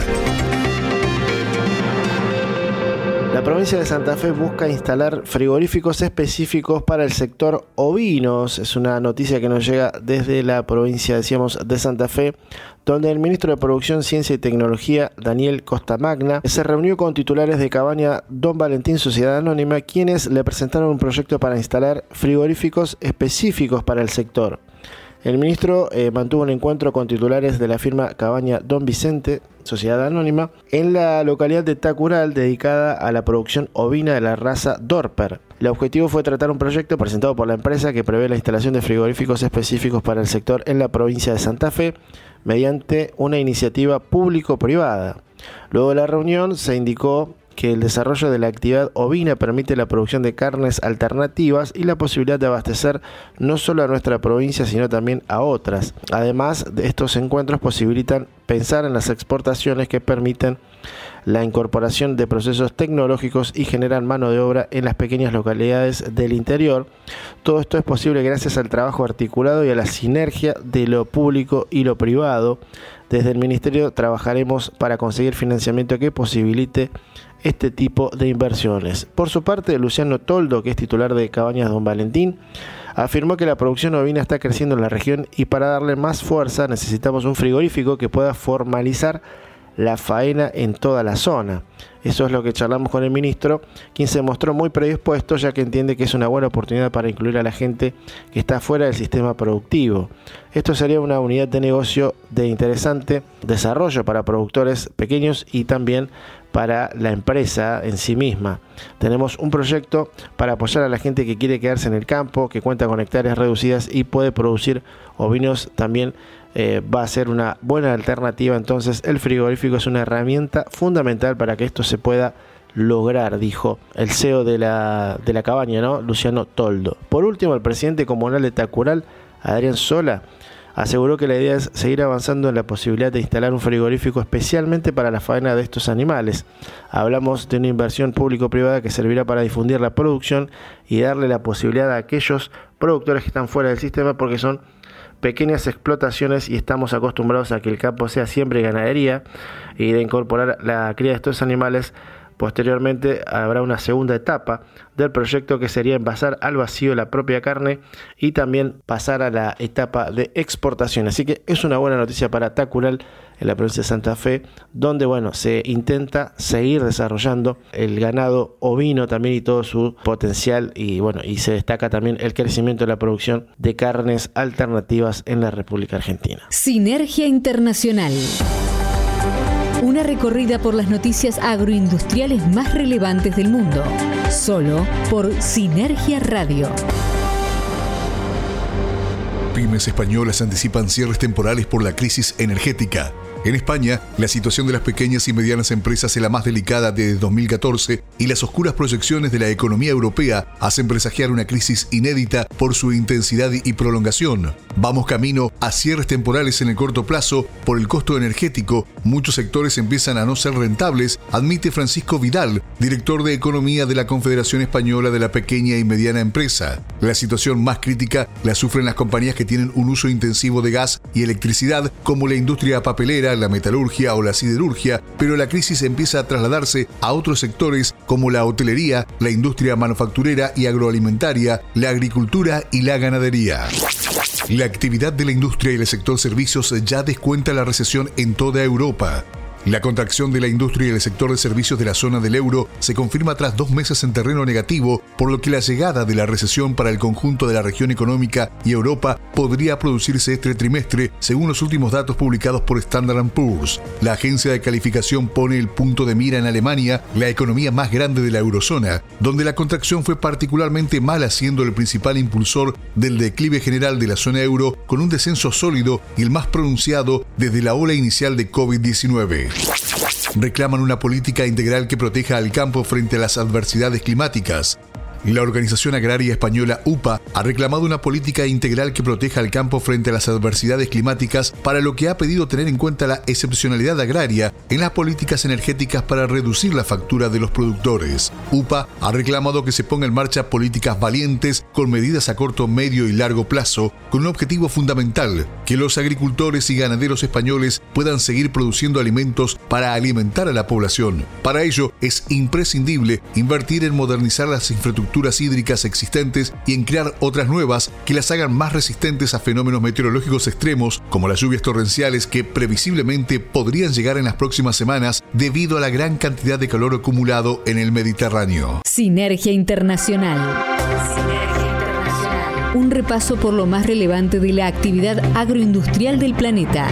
La provincia de Santa Fe busca instalar frigoríficos específicos para el sector ovinos. Es una noticia que nos llega desde la provincia, decíamos, de Santa Fe, donde el ministro de Producción, Ciencia y Tecnología, Daniel Costamagna, se reunió con titulares de cabaña Don Valentín Sociedad Anónima, quienes le presentaron un proyecto para instalar frigoríficos específicos para el sector. El ministro eh, mantuvo un encuentro con titulares de la firma Cabaña Don Vicente, Sociedad Anónima, en la localidad de Tacural dedicada a la producción ovina de la raza Dorper. El objetivo fue tratar un proyecto presentado por la empresa que prevé la instalación de frigoríficos específicos para el sector en la provincia de Santa Fe mediante una iniciativa público-privada. Luego de la reunión se indicó que el desarrollo de la actividad ovina permite la producción de carnes alternativas y la posibilidad de abastecer no solo a nuestra provincia, sino también a otras. Además, estos encuentros posibilitan pensar en las exportaciones que permiten la incorporación de procesos tecnológicos y generan mano de obra en las pequeñas localidades del interior. Todo esto es posible gracias al trabajo articulado y a la sinergia de lo público y lo privado. Desde el Ministerio trabajaremos para conseguir financiamiento que posibilite este tipo de inversiones. Por su parte, Luciano Toldo, que es titular de Cabañas Don Valentín, afirmó que la producción ovina está creciendo en la región y para darle más fuerza necesitamos un frigorífico que pueda formalizar la faena en toda la zona. Eso es lo que charlamos con el ministro, quien se mostró muy predispuesto ya que entiende que es una buena oportunidad para incluir a la gente que está fuera del sistema productivo. Esto sería una unidad de negocio de interesante desarrollo para productores pequeños y también para la empresa en sí misma. Tenemos un proyecto para apoyar a la gente que quiere quedarse en el campo, que cuenta con hectáreas reducidas y puede producir ovinos también eh, va a ser una buena alternativa. Entonces el frigorífico es una herramienta fundamental para que esto se pueda lograr, dijo el CEO de la, de la cabaña, ¿no? Luciano Toldo. Por último, el presidente comunal de Tacural, Adrián Sola, aseguró que la idea es seguir avanzando en la posibilidad de instalar un frigorífico especialmente para la faena de estos animales. Hablamos de una inversión público-privada que servirá para difundir la producción y darle la posibilidad a aquellos productores que están fuera del sistema porque son pequeñas explotaciones y estamos acostumbrados a que el campo sea siempre ganadería y de incorporar la cría de estos animales. Posteriormente habrá una segunda etapa del proyecto que sería envasar al vacío la propia carne y también pasar a la etapa de exportación. Así que es una buena noticia para Tacural en la provincia de Santa Fe, donde bueno, se intenta seguir desarrollando el ganado ovino también y todo su potencial y bueno, y se destaca también el crecimiento de la producción de carnes alternativas en la República Argentina. Sinergia Internacional. Una recorrida por las noticias agroindustriales más relevantes del mundo, solo por Sinergia Radio. Pymes españolas anticipan cierres temporales por la crisis energética. En España, la situación de las pequeñas y medianas empresas es la más delicada desde 2014 y las oscuras proyecciones de la economía europea hacen presagiar una crisis inédita por su intensidad y prolongación. Vamos camino a cierres temporales en el corto plazo por el costo energético. Muchos sectores empiezan a no ser rentables, admite Francisco Vidal, director de Economía de la Confederación Española de la Pequeña y Mediana Empresa. La situación más crítica la sufren las compañías que tienen un uso intensivo de gas y electricidad, como la industria papelera, la metalurgia o la siderurgia, pero la crisis empieza a trasladarse a otros sectores como la hotelería, la industria manufacturera y agroalimentaria, la agricultura y la ganadería. La actividad de la industria y el sector servicios ya descuenta la recesión en toda Europa. La contracción de la industria y el sector de servicios de la zona del euro se confirma tras dos meses en terreno negativo, por lo que la llegada de la recesión para el conjunto de la región económica y Europa podría producirse este trimestre, según los últimos datos publicados por Standard Poor's. La agencia de calificación pone el punto de mira en Alemania, la economía más grande de la eurozona, donde la contracción fue particularmente mala, siendo el principal impulsor del declive general de la zona euro, con un descenso sólido y el más pronunciado desde la ola inicial de COVID-19 reclaman una política integral que proteja al campo frente a las adversidades climáticas. La Organización Agraria Española UPA ha reclamado una política integral que proteja al campo frente a las adversidades climáticas, para lo que ha pedido tener en cuenta la excepcionalidad agraria en las políticas energéticas para reducir la factura de los productores. UPA ha reclamado que se ponga en marcha políticas valientes con medidas a corto, medio y largo plazo, con un objetivo fundamental, que los agricultores y ganaderos españoles puedan seguir produciendo alimentos para alimentar a la población. Para ello es imprescindible invertir en modernizar las infraestructuras hídricas existentes y en crear otras nuevas que las hagan más resistentes a fenómenos meteorológicos extremos como las lluvias torrenciales que previsiblemente podrían llegar en las próximas semanas debido a la gran cantidad de calor acumulado en el Mediterráneo. Sinergia Internacional. Sinergia Internacional. Un repaso por lo más relevante de la actividad agroindustrial del planeta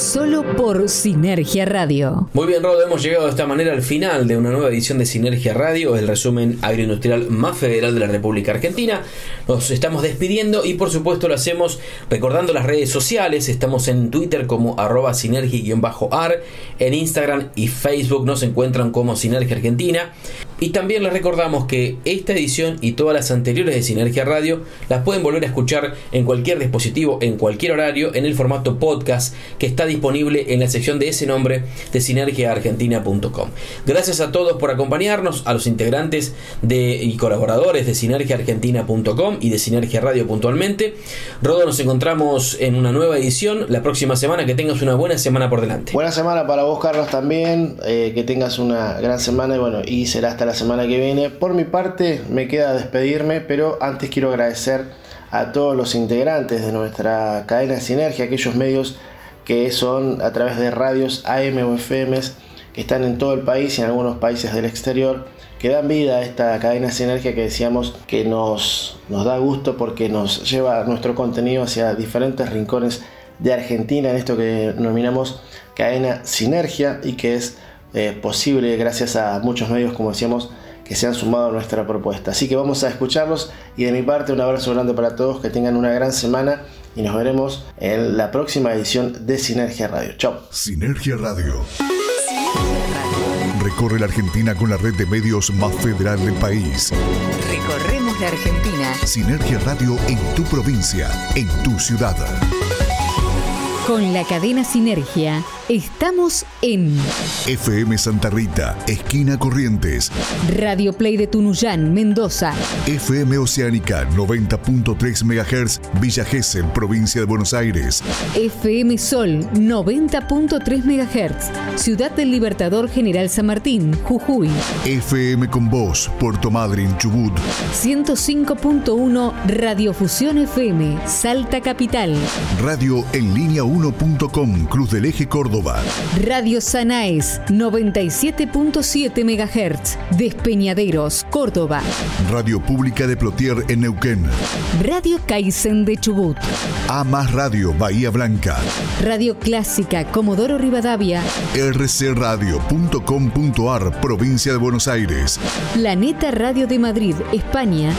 solo por Sinergia Radio. Muy bien, Rodo, hemos llegado de esta manera al final de una nueva edición de Sinergia Radio, el resumen agroindustrial más federal de la República Argentina. Nos estamos despidiendo y por supuesto lo hacemos recordando las redes sociales. Estamos en Twitter como arroba sinergia-ar, en Instagram y Facebook nos encuentran como Sinergia Argentina. Y también les recordamos que esta edición y todas las anteriores de Sinergia Radio las pueden volver a escuchar en cualquier dispositivo, en cualquier horario, en el formato podcast que está disponible en la sección de ese nombre de sinergiaargentina.com. Gracias a todos por acompañarnos, a los integrantes de, y colaboradores de sinergiaargentina.com y de Sinergia Radio puntualmente. Rodo, nos encontramos en una nueva edición la próxima semana. Que tengas una buena semana por delante. Buena semana para vos, Carlos, también. Eh, que tengas una gran semana y bueno, y será hasta la semana que viene. Por mi parte, me queda despedirme, pero antes quiero agradecer a todos los integrantes de nuestra cadena de Sinergia, aquellos medios que son a través de radios AM o que están en todo el país y en algunos países del exterior, que dan vida a esta cadena de sinergia que decíamos que nos, nos da gusto porque nos lleva nuestro contenido hacia diferentes rincones de Argentina en esto que denominamos cadena sinergia y que es eh, posible gracias a muchos medios, como decíamos, que se han sumado a nuestra propuesta. Así que vamos a escucharlos y de mi parte un abrazo grande para todos, que tengan una gran semana y nos veremos en la próxima edición de Sinergia Radio. Chao. Sinergia Radio. Recorre la Argentina con la red de medios más federal del país. Recorremos la Argentina. Sinergia Radio en tu provincia, en tu ciudad. Con la cadena Sinergia estamos en FM Santa Rita, esquina Corrientes. Radio Play de Tunuyán, Mendoza. FM Oceánica 90.3 MHz, Villa Gesell, provincia de Buenos Aires. FM Sol 90.3 MHz, Ciudad del Libertador General San Martín, Jujuy. FM con Voz, Puerto Madryn, Chubut. 105.1 Radiofusión FM, Salta Capital. Radio en línea 1.com, Cruz del Eje Córdoba. Radio Sanaes 97.7 MHz, Despeñaderos, Córdoba. Radio Pública de Plotier en Neuquén. Radio Kaizen de Chubut. A más Radio Bahía Blanca. Radio Clásica Comodoro Rivadavia. rcradio.com.ar, provincia de Buenos Aires. Planeta Radio de Madrid, España.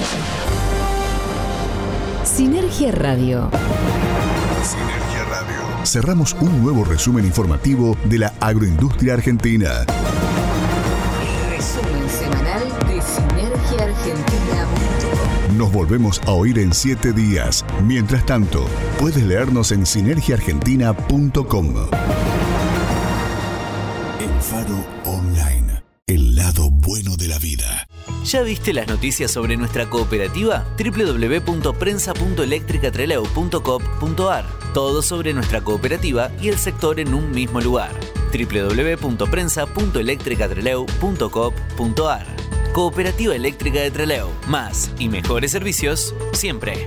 Sinergia Radio. Cerramos un nuevo resumen informativo de la agroindustria argentina. Resumen semanal de Sinergia Argentina. Nos volvemos a oír en siete días. Mientras tanto, puedes leernos en sinergiaargentina.com. El Faro ¿Ya viste las noticias sobre nuestra cooperativa? www.prensa.electricatreleu.com.ar Todo sobre nuestra cooperativa y el sector en un mismo lugar. www.prensa.electricatreleu.com.ar Cooperativa Eléctrica de Treleu. Más y mejores servicios siempre.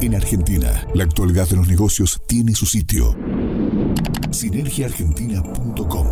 En Argentina, la actualidad de los negocios tiene su sitio. Sinergiaargentina.com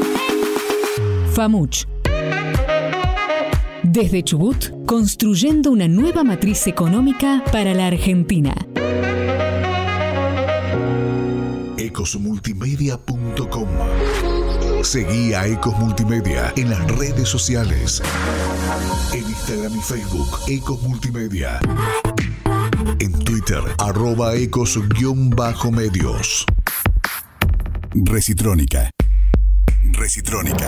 FAMUCH. Desde Chubut, construyendo una nueva matriz económica para la Argentina. ecosmultimedia.com Seguí a Ecos Multimedia en las redes sociales. En Instagram y Facebook, Ecos Multimedia. En Twitter, arroba ecos-medios. Recitrónica. Recitrónica.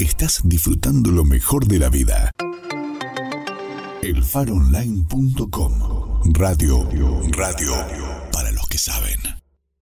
Estás disfrutando lo mejor de la vida. Elfaronline.com Radio, radio.